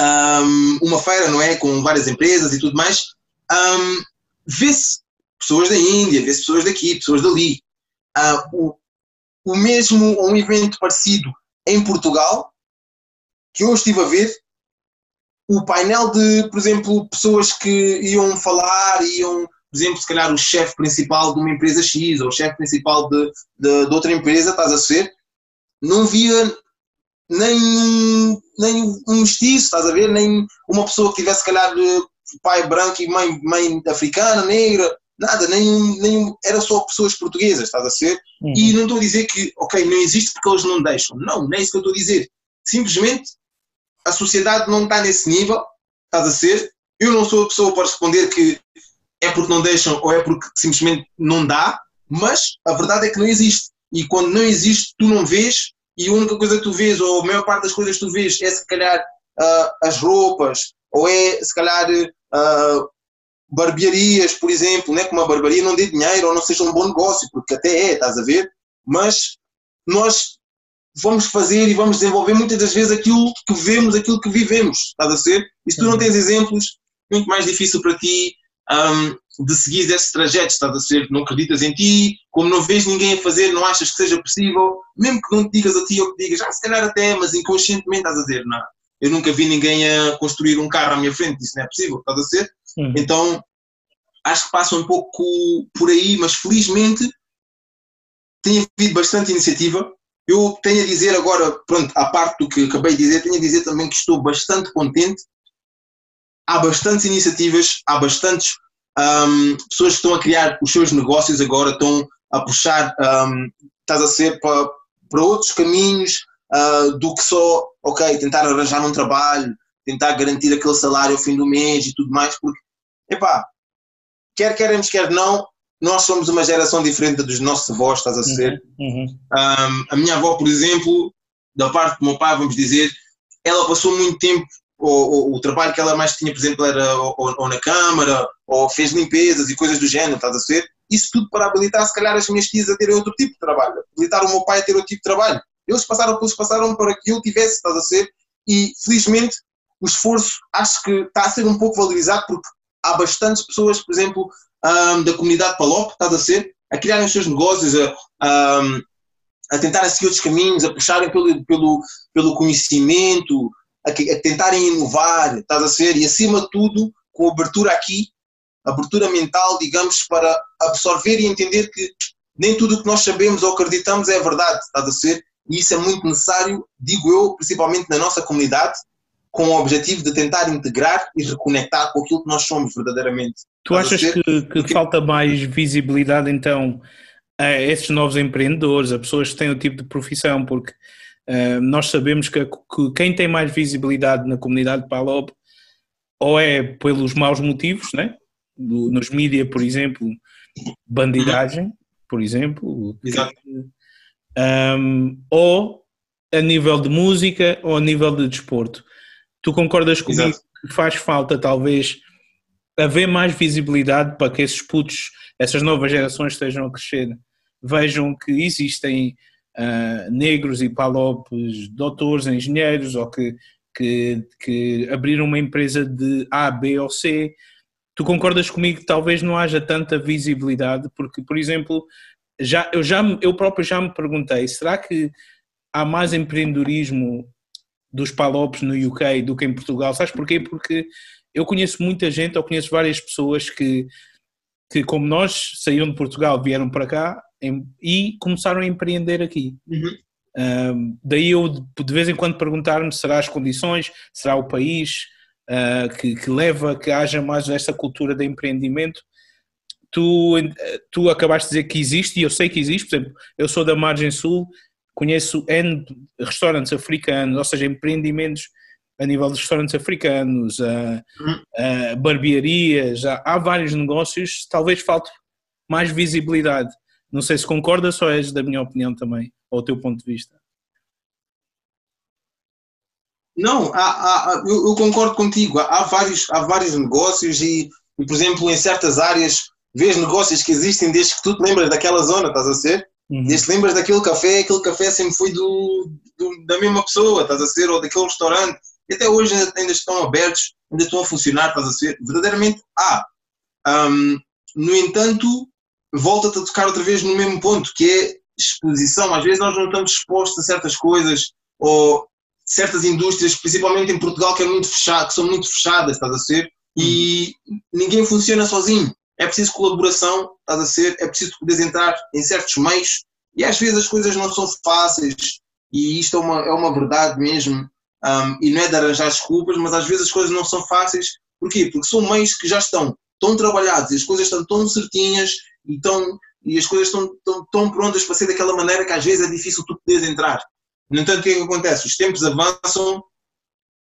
um, uma feira, não é? Com várias empresas e tudo mais, um, vê-se pessoas da Índia, vê-se pessoas daqui, pessoas dali. Uh, o, o mesmo, um evento parecido em Portugal, que eu estive a ver, o painel de, por exemplo, pessoas que iam falar, iam, por exemplo, se calhar o chefe principal de uma empresa X ou o chefe principal de, de, de, outra empresa, estás a ser, não via nem, nem um mestiço, estás a ver, nem uma pessoa que tivesse, se calhar, pai branco e mãe, mãe africana, negra, nada, nem, nem era só pessoas portuguesas, estás a ser? Uhum. E não estou a dizer que, ok, não existe porque eles não deixam. Não, não é isso que eu estou a dizer. Simplesmente a sociedade não está nesse nível, estás a ser? Eu não sou a pessoa para responder que é porque não deixam ou é porque simplesmente não dá, mas a verdade é que não existe. E quando não existe, tu não vês, e a única coisa que tu vês, ou a maior parte das coisas que tu vês, é se calhar uh, as roupas, ou é se calhar uh, barbearias, por exemplo, né? como a barbearia não dê dinheiro ou não seja um bom negócio, porque até é, estás a ver? Mas nós vamos fazer e vamos desenvolver muitas das vezes aquilo que vemos, aquilo que vivemos, estás a ser? E se tu não uhum. tens exemplos, muito mais difícil para ti um, de seguir esse trajeto, estás a ser, não acreditas em ti, como não vês ninguém a fazer, não achas que seja possível, mesmo que não te digas a ti ou que digas, ah, se calhar até, mas inconscientemente estás a dizer, não, eu nunca vi ninguém a construir um carro à minha frente, isso não é possível, estás a ser? Uhum. Então, acho que passa um pouco por aí, mas felizmente tem havido bastante iniciativa. Eu tenho a dizer agora, pronto, à parte do que acabei de dizer, tenho a dizer também que estou bastante contente. Há bastantes iniciativas, há bastantes um, pessoas que estão a criar os seus negócios agora, estão a puxar, um, estás a ser para, para outros caminhos uh, do que só, ok, tentar arranjar um trabalho, tentar garantir aquele salário ao fim do mês e tudo mais, porque, epá, quer queremos, quer não, nós somos uma geração diferente dos nossos avós, estás a uhum, ser? Uhum. Um, a minha avó, por exemplo, da parte do meu pai, vamos dizer, ela passou muito tempo, o, o, o trabalho que ela mais tinha, por exemplo, era ou, ou, na câmara, ou fez limpezas e coisas do género, estás a ser? Isso tudo para habilitar, se calhar, as minhas tias a terem outro tipo de trabalho, habilitar o meu pai a ter outro tipo de trabalho. Eles passaram, eles passaram para que eu tivesse, estás a ser? E, felizmente, o esforço acho que está a ser um pouco valorizado porque há bastantes pessoas, por exemplo, um, da comunidade Palop, estás a ser, a criarem os seus negócios, a, um, a seguir outros caminhos, a puxarem pelo, pelo, pelo conhecimento, a, a, tentarem inovar, estás a ser, e acima de tudo, com abertura aqui, abertura mental, digamos, para absorver e entender que nem tudo o que nós sabemos ou acreditamos é verdade, estás a ser, e isso é muito necessário, digo eu, principalmente na nossa comunidade, com o objetivo de tentar integrar e reconectar com aquilo que nós somos verdadeiramente. Tu achas que, que Porque... falta mais visibilidade então a esses novos empreendedores, a pessoas que têm o tipo de profissão? Porque nós sabemos que, que, quem tem mais visibilidade na comunidade de Palop ou é pelos maus motivos, né? Do, nos mídias, por exemplo, bandidagem, por exemplo, Exato. Um, ou a nível de música ou a nível de desporto. Tu concordas comigo Exato. que faz falta, talvez, haver mais visibilidade para que esses putos, essas novas gerações estejam a crescer, vejam que existem uh, negros e palopes, doutores, engenheiros, ou que, que, que abriram uma empresa de A, B ou C. Tu concordas comigo que talvez não haja tanta visibilidade, porque, por exemplo, já, eu, já, eu próprio já me perguntei, será que há mais empreendedorismo dos palopes no UK do que em Portugal. Sabes porquê? Porque eu conheço muita gente, ou conheço várias pessoas que, que como nós, saíram de Portugal, vieram para cá em, e começaram a empreender aqui. Uhum. Um, daí eu de vez em quando perguntar-me será as condições, será o país uh, que, que, leva a que haja mais esta cultura de empreendimento. Tu, tu acabaste de dizer que existe, e eu sei que existe, por exemplo, eu sou da margem sul conheço N restaurantes africanos, ou seja, empreendimentos a nível de restaurantes africanos, a, a barbearias, há, há, vários negócios, talvez falte mais visibilidade. Não sei se concordas ou és da minha opinião também, ou o teu ponto de vista. Não, há, há, eu, eu, concordo contigo. Há, vários, há vários negócios e, e, por exemplo, em certas áreas, vês negócios que existem desde que tu te lembras daquela zona, estás a ser? Uhum. E se lembras daquele café, aquele café sempre foi do, do, da mesma pessoa, estás a ser, ou daquele restaurante. E até hoje ainda, ainda estão abertos, ainda estão a funcionar, estás a ser. Verdadeiramente há. Um, no entanto, volta-te a tocar outra vez no mesmo ponto, que é exposição. Às vezes nós não estamos expostos a certas coisas, ou certas indústrias, principalmente em Portugal, que, é muito fechado, que são muito fechadas, estás a ser, e ninguém funciona sozinho é preciso colaboração, estás a ser, é preciso poderes entrar em certos meios e às vezes as coisas não são fáceis e isto é uma, é uma verdade mesmo um, e não é de arranjar desculpas, mas às vezes as coisas não são fáceis, porquê? Porque são meios que já estão tão trabalhados e as coisas estão tão certinhas e, tão, e as coisas estão tão, tão prontas para ser daquela maneira que às vezes é difícil tu poderes entrar. No entanto, o que é que acontece? Os tempos avançam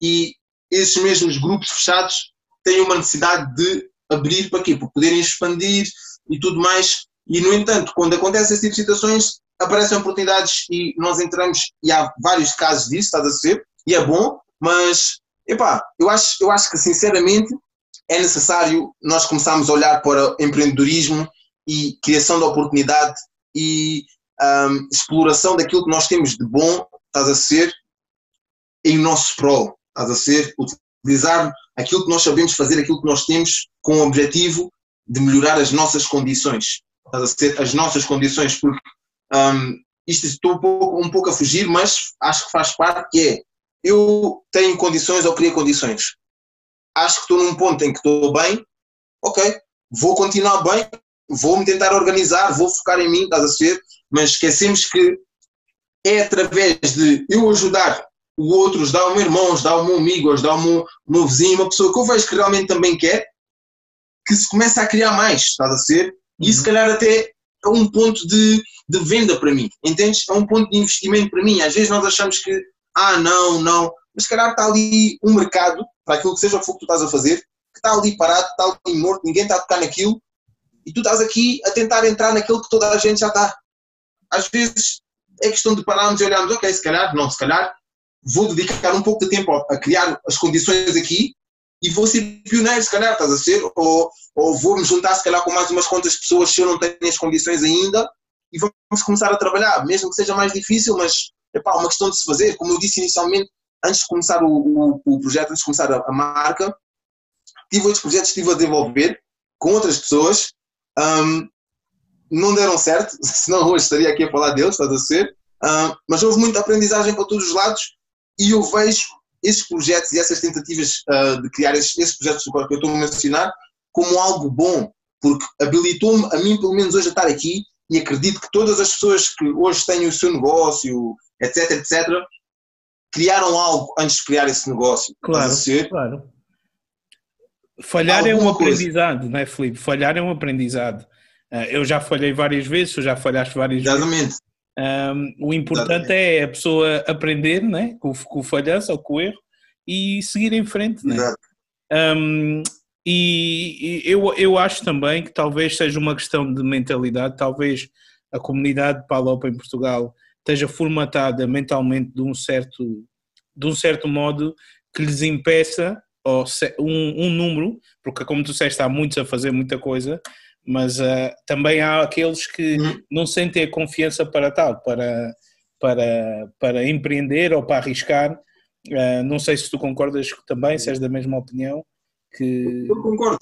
e esses mesmos grupos fechados têm uma necessidade de abrir para quê? Para poderem expandir e tudo mais. E, no entanto, quando acontecem esse tipo de situações, aparecem oportunidades e nós entramos, e há vários casos disso, estás a ser, e é bom, mas, epá, eu acho, eu acho que, sinceramente, é necessário nós começarmos a olhar para empreendedorismo e criação de oportunidade e um, exploração daquilo que nós temos de bom, estás a ser, em nosso prol, estás a ser, utilizar aquilo que nós sabemos fazer, aquilo que nós temos com o objetivo de melhorar as nossas condições. As nossas condições, porque um, isto estou um pouco, um pouco a fugir, mas acho que faz parte que é eu tenho condições ou queria condições. Acho que estou num ponto em que estou bem, ok, vou continuar bem, vou-me tentar organizar, vou focar em mim, estás a ser, mas esquecemos que é através de eu ajudar o outro, ajudar o meu irmão, ajudar o meu amigo, ajudar o meu, o meu vizinho, uma pessoa que eu vejo que realmente também quer, que se começa a criar mais, estás a ser? E se uhum. calhar até é um ponto de, de venda para mim, entendes? É um ponto de investimento para mim. Às vezes nós achamos que, ah, não, não, mas se calhar está ali um mercado, para aquilo que seja o que tu estás a fazer, que está ali parado, está ali morto, ninguém está a tocar naquilo, e tu estás aqui a tentar entrar naquilo que toda a gente já está. Às vezes é questão de pararmos e olharmos, ok, se calhar, não, se calhar vou dedicar um pouco de tempo a criar as condições aqui e vou ser pioneiro, se calhar, estás a ser, ou, ou vou me juntar, se calhar, com mais umas quantas pessoas se eu não tenho as condições ainda e vamos começar a trabalhar, mesmo que seja mais difícil, mas é uma questão de se fazer. Como eu disse inicialmente, antes de começar o, o, o projeto, antes de começar a, a, marca, tive outros projetos que estive a desenvolver com outras pessoas, um, não deram certo, senão hoje estaria aqui a falar deles, estás a ser, um, mas houve muita aprendizagem para todos os lados e eu vejo esses projetos e essas tentativas uh, de criar esses, esses projetos que eu estou a mencionar como algo bom, porque habilitou-me, a mim pelo menos hoje, a estar aqui e acredito que todas as pessoas que hoje têm o seu negócio, etc, etc, criaram algo antes de criar esse negócio. Claro, claro. Falhar Alguma é um aprendizado, coisa. não é, Felipe? Falhar é um aprendizado. Ah, eu já falhei várias vezes, tu já falhaste várias Exatamente. vezes. Um, o importante Exatamente. é a pessoa aprender né, com, com o falhanço ou com o erro e seguir em frente. Né? Um, e, eu, eu acho também que talvez seja uma questão de mentalidade, talvez a comunidade Palop em Portugal esteja formatada mentalmente de um certo, de um certo modo que lhes impeça um, um número, porque como tu disseste, há muitos a fazer muita coisa, mas uh, também há aqueles que uhum. não sentem a confiança para tal, para, para, para empreender ou para arriscar. Uh, não sei se tu concordas também, se és da mesma opinião. Que... Eu concordo.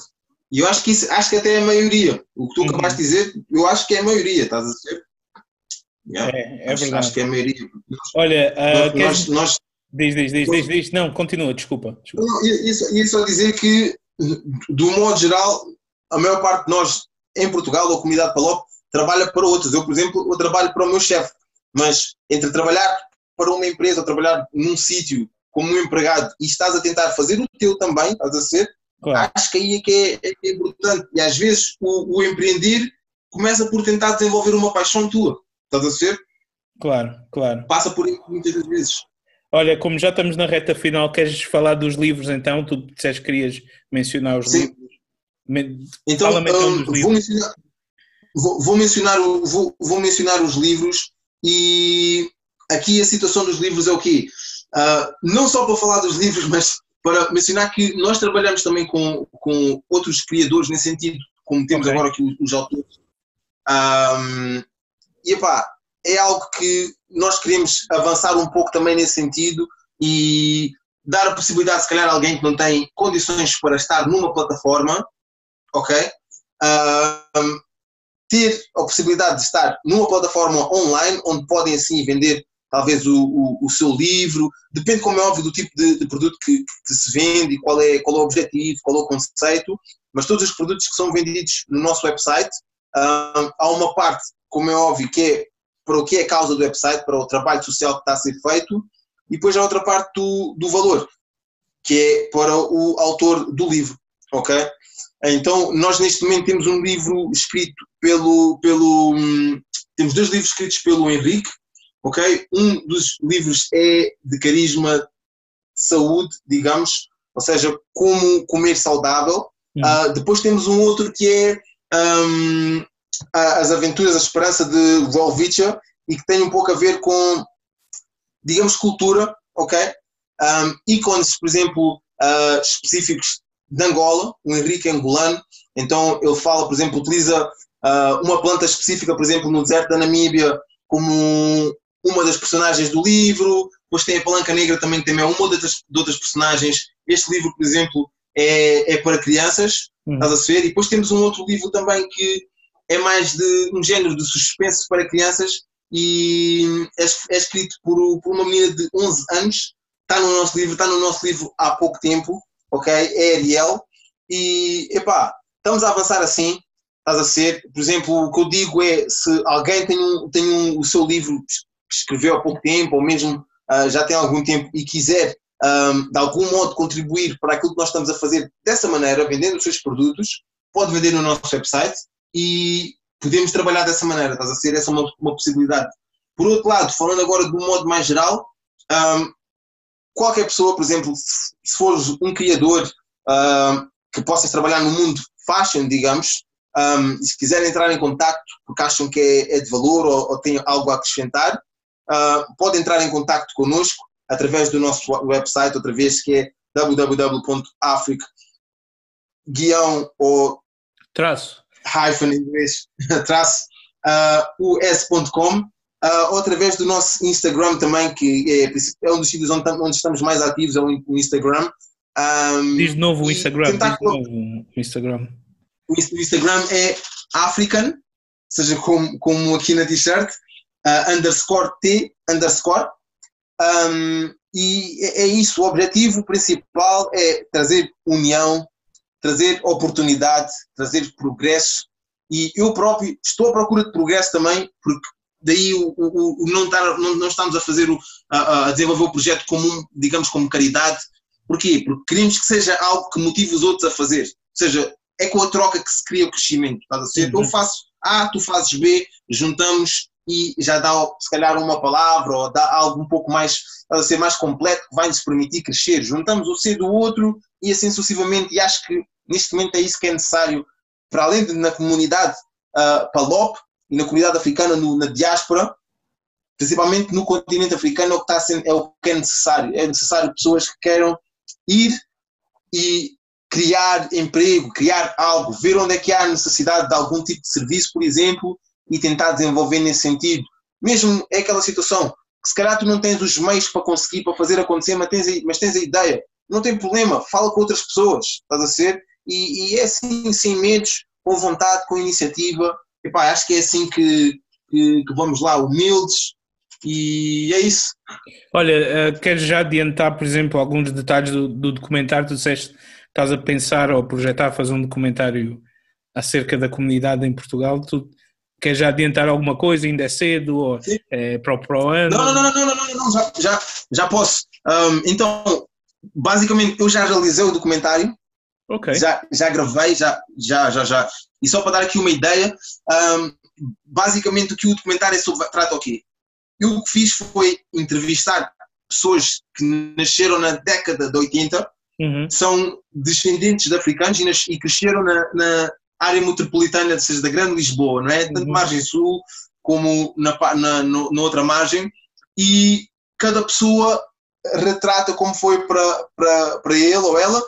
E eu acho que, isso, acho que até é a maioria. O que tu uhum. acabaste de dizer, eu acho que é a maioria, estás a dizer? Yeah. É, é acho, verdade. Acho que é a maioria. Olha, uh, nós, nós, Diz, diz, diz, diz, diz. Não, continua, desculpa. desculpa. Não, isso, isso a dizer que, do modo geral, a maior parte de nós em Portugal, ou a comunidade Palop, trabalha para outros. Eu, por exemplo, eu trabalho para o meu chefe, mas entre trabalhar para uma empresa ou trabalhar num sítio como um empregado e estás a tentar fazer o teu também, estás a ser, claro. acho que aí é que é, é, é importante. E às vezes o, o, empreender começa por tentar desenvolver uma paixão tua, estás a ser? Claro, claro. Passa por aí muitas vezes. Olha, como já estamos na reta final, queres falar dos livros então? Tu disseste que querias mencionar os Sim. livros. Então, um, vou, mencionar, vou, vou, mencionar, vou, vou, mencionar os livros e aqui a situação dos livros é o quê? Uh, não só para falar dos livros, mas para mencionar que nós trabalhamos também com, com outros criadores nesse sentido, como temos okay. agora aqui os, os autores. Um, e epá, é algo que nós queremos avançar um pouco também nesse sentido e dar a possibilidade, se calhar, a alguém que não tem condições para estar numa plataforma, ok? Ter a possibilidade de estar numa plataforma online onde podem assim vender talvez o, o, o seu livro, depende como é óbvio do tipo de, de produto que, que, se vende qual é, qual é o objetivo, qual é o conceito, mas todos os produtos que são vendidos no nosso website, há uma parte, como é óbvio, que é para o que é a causa do website, para o trabalho social que está a ser feito, e depois há outra parte do, do valor, que é para o autor do livro, ok? Então, nós neste momento temos um livro escrito pelo, pelo hum, temos dois livros escritos pelo Henrique, ok? Um dos livros é de carisma de saúde, digamos, ou seja, como comer saudável. Uh, depois temos um outro que é um, As Aventuras da Esperança de Volvicha e que tem um pouco a ver com, digamos, cultura, ok? Um, ícones, por exemplo, uh, específicos de Angola, o Henrique angolano, então ele fala, por exemplo, utiliza uh, uma planta específica, por exemplo, no deserto da Namíbia, como uma das personagens do livro, depois tem a Palanca Negra também, que também é uma outras, de outras personagens. Este livro, por exemplo, é, é para crianças, Hum. estás a ver? E depois temos um outro livro também que é mais de um género de suspense para crianças e é, é escrito por, por uma menina de 11 anos, está no nosso livro, está no nosso livro há pouco tempo, ok? É Ariel. E, epá, estamos a avançar assim, estás a ser. Por exemplo, o que eu digo é, se alguém tem, um, tem um, o seu livro que escreveu há pouco tempo, ou mesmo ah, já tem algum tempo e quiser ahm, de algum modo contribuir para aquilo que nós estamos a fazer dessa maneira, vendendo os seus produtos, pode vender no nosso website e podemos trabalhar dessa maneira, estás a ser? Essa é uma, uma possibilidade. Por outro lado, falando agora de um modo mais geral, ahm, qualquer pessoa, por exemplo, se se fores um criador ahm, que possas trabalhar no mundo fashion, digamos, ahm, e se quiserem entrar em contacto porque acham que é, é de valor ou, ou algo a acrescentar, ah, pode entrar em contacto connosco através do nosso website, outra vez que é www.afric guião ou Traço. Hyphen inglês, traço, uh, us.com, uh, ou através do nosso Instagram também, que é, é um dos sítios onde, onde estamos mais ativos, é o in- o Instagram. Um, Diz de novo o Instagram. tentar Diz novo o Instagram. o Inst- o Instagram é African, seja como, como aqui na t-shirt, uh, underscore T, underscore. Um, e é, é isso, o objetivo principal é trazer união, trazer oportunidade, trazer progresso. E eu próprio estou à procura de progresso também, porque daí o, o- o não, estar, não, não estamos a fazer o, a, a desenvolver o projeto como, digamos, como caridade. Porquê? Porque queremos que seja algo que motive os outros a fazer. Ou seja, é com a troca que se cria o crescimento. Estás a ser? Uhum. Eu faço A, tu fazes B, juntamos e já dá se calhar uma palavra ou dá algo um pouco mais, a ser mais completo que vai nos permitir crescer. Juntamos o C do outro e assim sucessivamente. E acho que neste momento é isso que é necessário, para além de na comunidade uh, PALOP e na comunidade africana, no- na diáspora, principalmente no continente africano, é o que, está sendo, é o que é necessário. É necessário pessoas que queiram ir e criar emprego, criar algo, ver onde é que há necessidade de algum tipo de serviço, por exemplo, e tentar desenvolver nesse sentido. Mesmo é aquela situação que se calhar tu não tens os meios para conseguir, para fazer acontecer, mas tens a, mas tens a ideia. Não tem problema, fala com outras pessoas, estás a ser? E, e é assim, sem medos, com vontade, com iniciativa. Epá, acho que é assim que, que, que vamos lá, humildes, e é isso. Olha, eh, queres já adiantar, por exemplo, alguns detalhes do, do documentário? Tu disseste que estás a pensar ou projetar fazer um documentário acerca da comunidade em Portugal. Tu queres já adiantar alguma coisa? Ainda é cedo? Ou Sim. é para para o ano? Não, não, não, não, não, não, não, já, já, já posso. Ahm, então, basicamente, eu já realizei o documentário, Ok. já, já gravei, já, já, já, já. E só para dar aqui uma ideia, ahm, basicamente o que o documentário é sobre, trata o quê? Eu o que fiz foi entrevistar pessoas que nasceram na década de 80, Uhum. são descendentes de africanos e, nas- e cresceram na, na área metropolitana, ou seja, da Grande Lisboa, não é? Tanto Uhum. margem sul como na, na, no- na outra margem. E cada pessoa retrata como foi para, para, para ele ou ela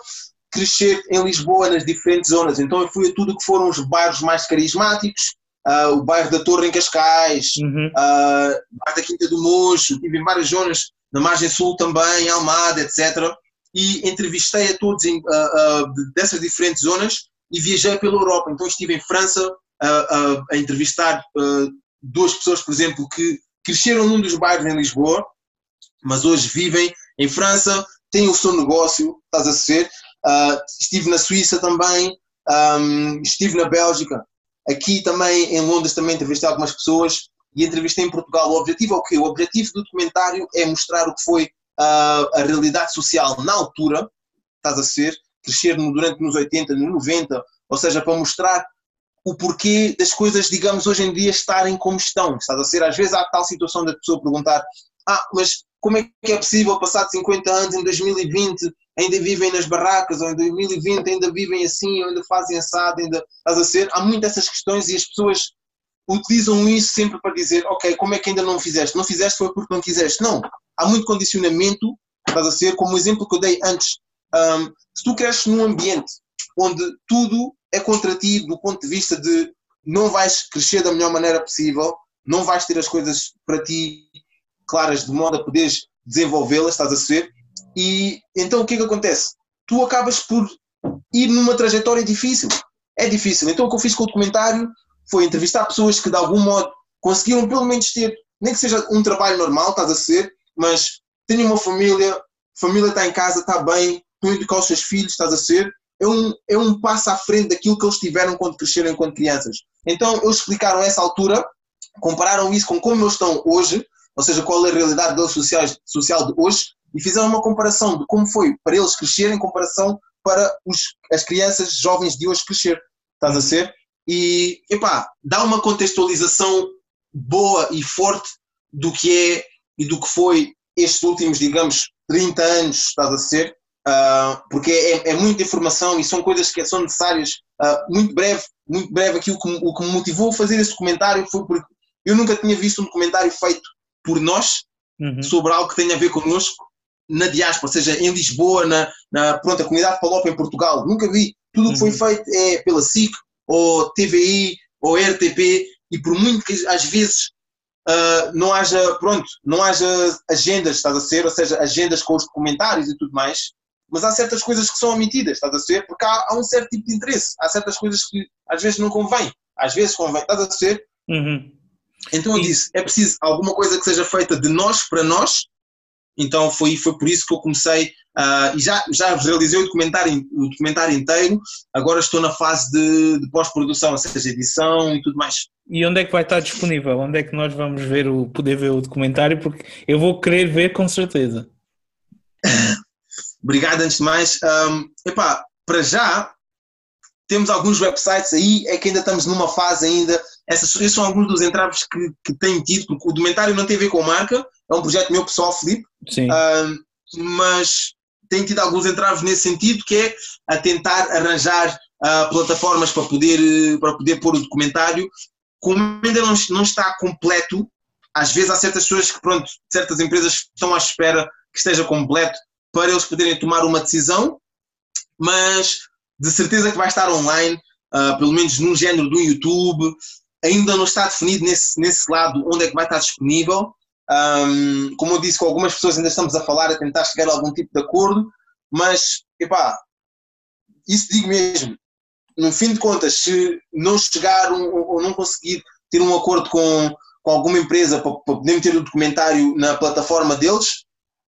crescer em Lisboa nas diferentes zonas. Então eu fui a tudo que foram os bairros mais carismáticos, ah, o bairro da Torre em Cascais, Uhum. ah, bairro da Quinta do Mocho, estive em várias zonas, na margem sul também, Almada, etc. E entrevistei a todos em, de- dessas diferentes zonas e viajei pela Europa. Então estive em França a entrevistar duas pessoas, por exemplo, que cresceram num dos bairros em Lisboa, mas hoje vivem em França, têm o seu negócio, estás a ser. Ah, estive na Suíça também, ahm, estive na Bélgica, aqui também em Londres também entrevistei algumas pessoas e entrevistei em Portugal. O objetivo é o quê? O objetivo do documentário é mostrar o que foi ah, a realidade social na altura, estás a ser, crescer durante nos 80, nos 90, ou seja, para mostrar o porquê das coisas, digamos, hoje em dia estarem como estão. Estás a ser, às vezes há tal situação da pessoa perguntar: ah, mas como é que é possível, passado 50 anos, em 2020, ainda vivem nas barracas, ou em 2020 ainda vivem assim, ou ainda fazem assado, ainda. Estás a ser? Há muitas essas questões e as pessoas utilizam isso sempre para dizer: ok, como é que ainda não fizeste? Não fizeste foi porque não quiseste. Não. Há muito condicionamento, estás a ser, como o exemplo que eu dei antes. Ahm, se tu cresces num ambiente onde tudo é contra ti do ponto de vista de não vais crescer da melhor maneira possível, não vais ter as coisas para ti claras de modo a poderes desenvolvê-las, estás a ser? E então o que é que acontece? Tu acabas por ir numa trajetória difícil. É difícil. Então o que eu fiz com o documentário foi entrevistar pessoas que de algum modo conseguiram pelo menos ter, nem que seja um trabalho normal, estás a ser, mas têm uma família, família está em casa, está bem, a educar os seus filhos, estás a ser, é um, é um passo à frente daquilo que eles tiveram quando cresceram enquanto crianças. Então eles explicaram essa altura, compararam isso com como eles estão hoje, ou seja, qual é a realidade deles sociais, social de hoje, e fizeram uma comparação de como foi para eles crescerem em comparação para os, as crianças jovens de hoje crescer. Estás a ser? E, epá, dá uma contextualização boa e forte do que é e do que foi estes últimos, digamos, 30 anos, estás a ser? Uh, porque é, é, muita informação e são coisas que são necessárias. Uh, muito breve, muito breve, aquilo que, o que me motivou a fazer esse documentário foi porque eu nunca tinha visto um documentário feito por nós uhum. sobre algo que tenha a ver connosco na diáspora, seja em Lisboa, na, na pronto, a comunidade Palop em Portugal. Nunca vi. Tudo o que foi uhum. feito é pela SIC, ou TVI, ou RTP, e por muito que às vezes uh, não haja, pronto, não haja agendas, estás a ser, ou seja, agendas com os documentários e tudo mais, mas há certas coisas que são omitidas, estás a ser, porque há, há um certo tipo de interesse, há certas coisas que às vezes não convém, às vezes convém, estás a ser. Uhum. Então eu disse, é preciso alguma coisa que seja feita de nós para nós, então foi, foi por isso que eu comecei uh, e já, já realizei o documentário, o documentário inteiro, agora estou na fase de, de pós-produção, ou seja, edição e tudo mais. E onde é que vai estar disponível? Onde é que nós vamos ver o, poder ver o documentário? Porque eu vou querer ver com certeza. Obrigado antes de mais. Um, epá, para já temos alguns websites aí, é que ainda estamos numa fase ainda. Essas, esses são alguns dos entraves que, que tenho tido, porque o documentário não tem a ver com marca, é um projeto meu pessoal, Felipe. Sim. Um, mas tenho tido alguns entraves nesse sentido, que é a tentar arranjar uh, plataformas para poder, para poder pôr o documentário. Como ainda não, não está completo, às vezes há certas pessoas que, pronto, certas empresas estão à espera que esteja completo para eles poderem tomar uma decisão, mas de certeza que vai estar online, uh, pelo menos num género do YouTube. Ainda não está definido nesse, nesse lado onde é que vai estar disponível. Um, como eu disse, com algumas pessoas ainda estamos a falar, a tentar chegar a algum tipo de acordo, mas, epá, isso digo mesmo. No fim de contas, se não chegar ou não conseguir ter um acordo com, com alguma empresa para, para poder meter o documentário na plataforma deles,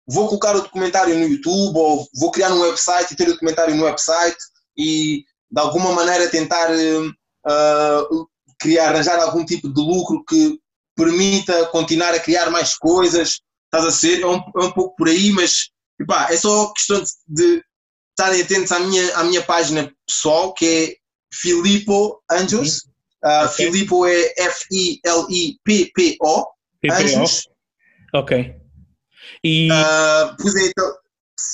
vou colocar o documentário no YouTube ou vou criar um website e ter o documentário no website e de alguma maneira tentar uh, criar, arranjar algum tipo de lucro que permita continuar a criar mais coisas. Estás a ser? É um, é um pouco por aí, mas epá, é só questão de, de estarem atentos à minha, à minha página pessoal, que é Filipo Anjos. Uh, okay. Filipo é F-I-L-I-P-P-O. Anjos. Ok. E... Uh, pois é, então,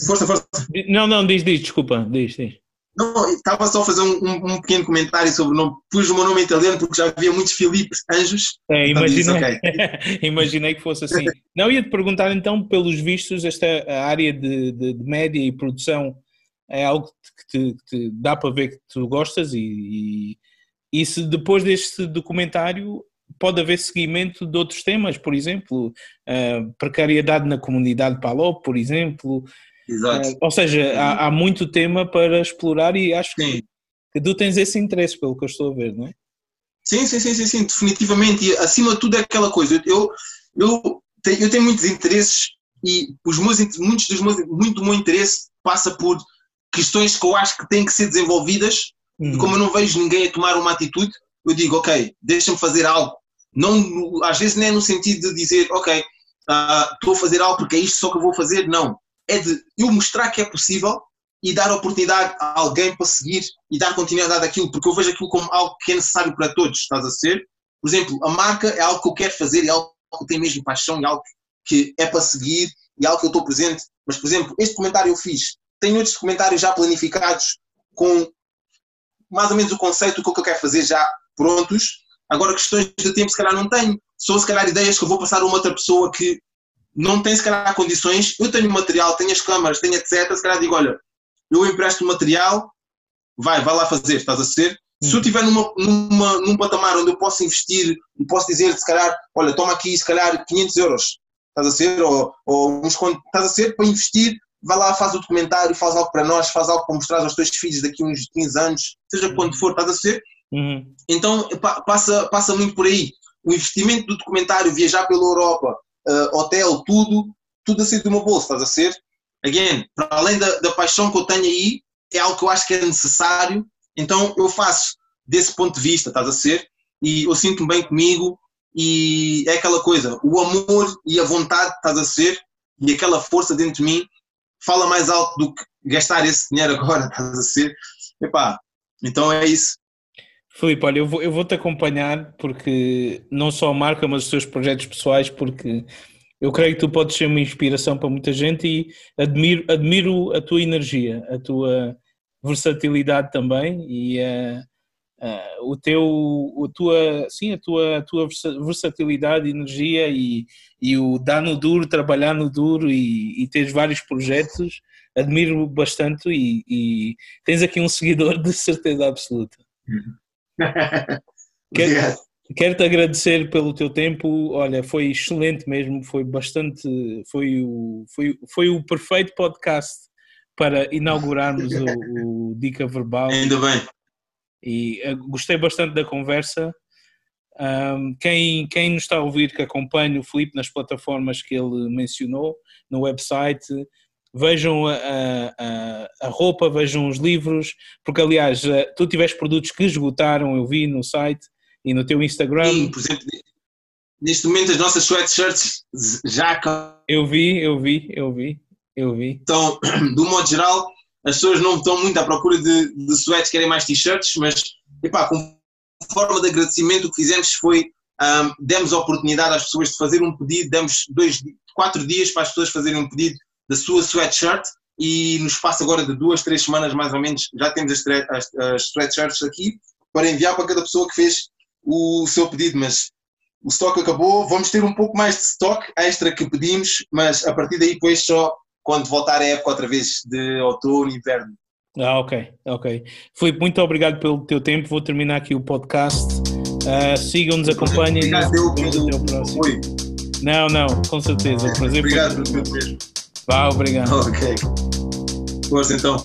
força, força. Não, não, diz, diz, desculpa, diz, diz. Não, estava só a fazer um, um, um, pequeno comentário sobre o nome. Pus o meu nome italiano porque já havia muitos Filipes Anjos. É, imaginei, okay. imaginei que fosse assim. Não, ia-te perguntar então, pelos vistos, esta área de, de, de, média e produção é algo que te, que te, dá para ver que tu gostas e, e, e se depois deste documentário pode haver seguimento de outros temas, por exemplo, uh, precariedade na comunidade Palop, por exemplo. Exato. Uh, ou seja, há, há, muito tema para explorar e acho que, que, tu tens esse interesse, pelo que eu estou a ver, não é? Sim, sim, sim, sim, sim definitivamente. E acima de tudo é aquela coisa. Eu, eu, tenho, eu tenho muitos interesses e os meus, muitos dos meus, muito do meu interesse passa por questões que eu acho que têm que ser desenvolvidas. Hum. E como eu não vejo ninguém a tomar uma atitude, eu digo, ok, deixa-me fazer algo não, às vezes nem é no sentido de dizer, ok, uh, estou a fazer algo porque é isto só que eu vou fazer. Não. É de eu mostrar que é possível e dar oportunidade a alguém para seguir e dar continuidade àquilo, porque eu vejo aquilo como algo que é necessário para todos, estás a ser? Por exemplo, a marca é algo que eu quero fazer, é algo que eu tenho mesmo paixão, é algo que é para seguir é algo que eu estou presente. Mas, por exemplo, este comentário eu fiz, tenho outros comentários já planificados com mais ou menos o conceito do que eu quero fazer já prontos Agora, questões de tempo, se calhar, não tenho. São, se calhar, ideias que eu vou passar a uma outra pessoa que não tem, se calhar, condições. Eu tenho material, tenho as câmaras, tenho etc. Se calhar, digo: olha, eu empresto material, vai, vai lá fazer, estás a ser? Se eu estiver numa, numa, num patamar onde eu posso investir e posso dizer, se calhar, olha, toma aqui, se calhar, 500 euros, estás a ser? Ou, ou uns estás a ser, para investir vai lá, faz o documentário, faz algo para nós, faz algo para mostrar aos teus filhos daqui uns 15 anos, seja quando for, estás a ser? Uhum. Então passa, passa muito por aí. O investimento do documentário, viajar pela Europa, uh, hotel, tudo, tudo a sair do meu bolso, estás a ser? Again, para além da, da paixão que eu tenho aí, é algo que eu acho que é necessário, então eu faço desse ponto de vista, estás a ser? E eu sinto-me bem comigo e é aquela coisa, o amor e a vontade, estás a ser? E aquela força dentro de mim fala mais alto do que gastar esse dinheiro agora, estás a ser? Epá, então é isso. Filipe, olha, eu vou, eu vou te acompanhar porque não só a marca, mas os teus projetos pessoais, porque eu creio que tu podes ser uma inspiração para muita gente e admiro, admiro a tua energia, a tua versatilidade também e uh, uh, o teu, a tua, sim, a tua, a tua versatilidade, energia e, e o dar no duro, trabalhar no duro e, e teres vários projetos, admiro bastante e, e tens aqui um seguidor de certeza absoluta. Quero, quero-te agradecer pelo teu tempo. Olha, foi excelente mesmo, foi bastante, foi o, foi, foi o perfeito podcast para inaugurarmos o, o Dica Verbal. Ainda bem. E uh, gostei bastante da conversa. Um, quem, quem nos está a ouvir que acompanhe o Felipe nas plataformas que ele mencionou, no website, vejam a, a, a, roupa, vejam os livros, porque aliás, eh, tu tiveste produtos que esgotaram, eu vi no site e no teu Instagram. Sim, por exemplo, neste momento as nossas sweatshirts já. Eu vi, eu vi, eu vi, eu vi. Então, do modo geral, as pessoas não estão muito à procura de, de sweats, querem mais t-shirts, mas epá, com forma de agradecimento o que fizemos foi um, demos a oportunidade às pessoas de fazer um pedido, demos dois, quatro dias para as pessoas fazerem um pedido da sua sweatshirt e no espaço agora de duas, três semanas mais ou menos já temos as, as, as sweatshirts aqui para enviar para cada pessoa que fez o seu pedido, mas o stock acabou, vamos ter um pouco mais de stock extra que pedimos, mas a partir daí depois só quando voltar a época outra vez de outono e inverno. Ah, ok, ok. Filipe, muito obrigado pelo teu tempo. Vou terminar aqui o podcast. Uh, Sigam-nos, acompanhem. Obrigado pelo, pelo, próximo. Não, não, com certeza. Okay. Prazer obrigado pelo teu mesmo. Vá, obrigado. Ok. Força então.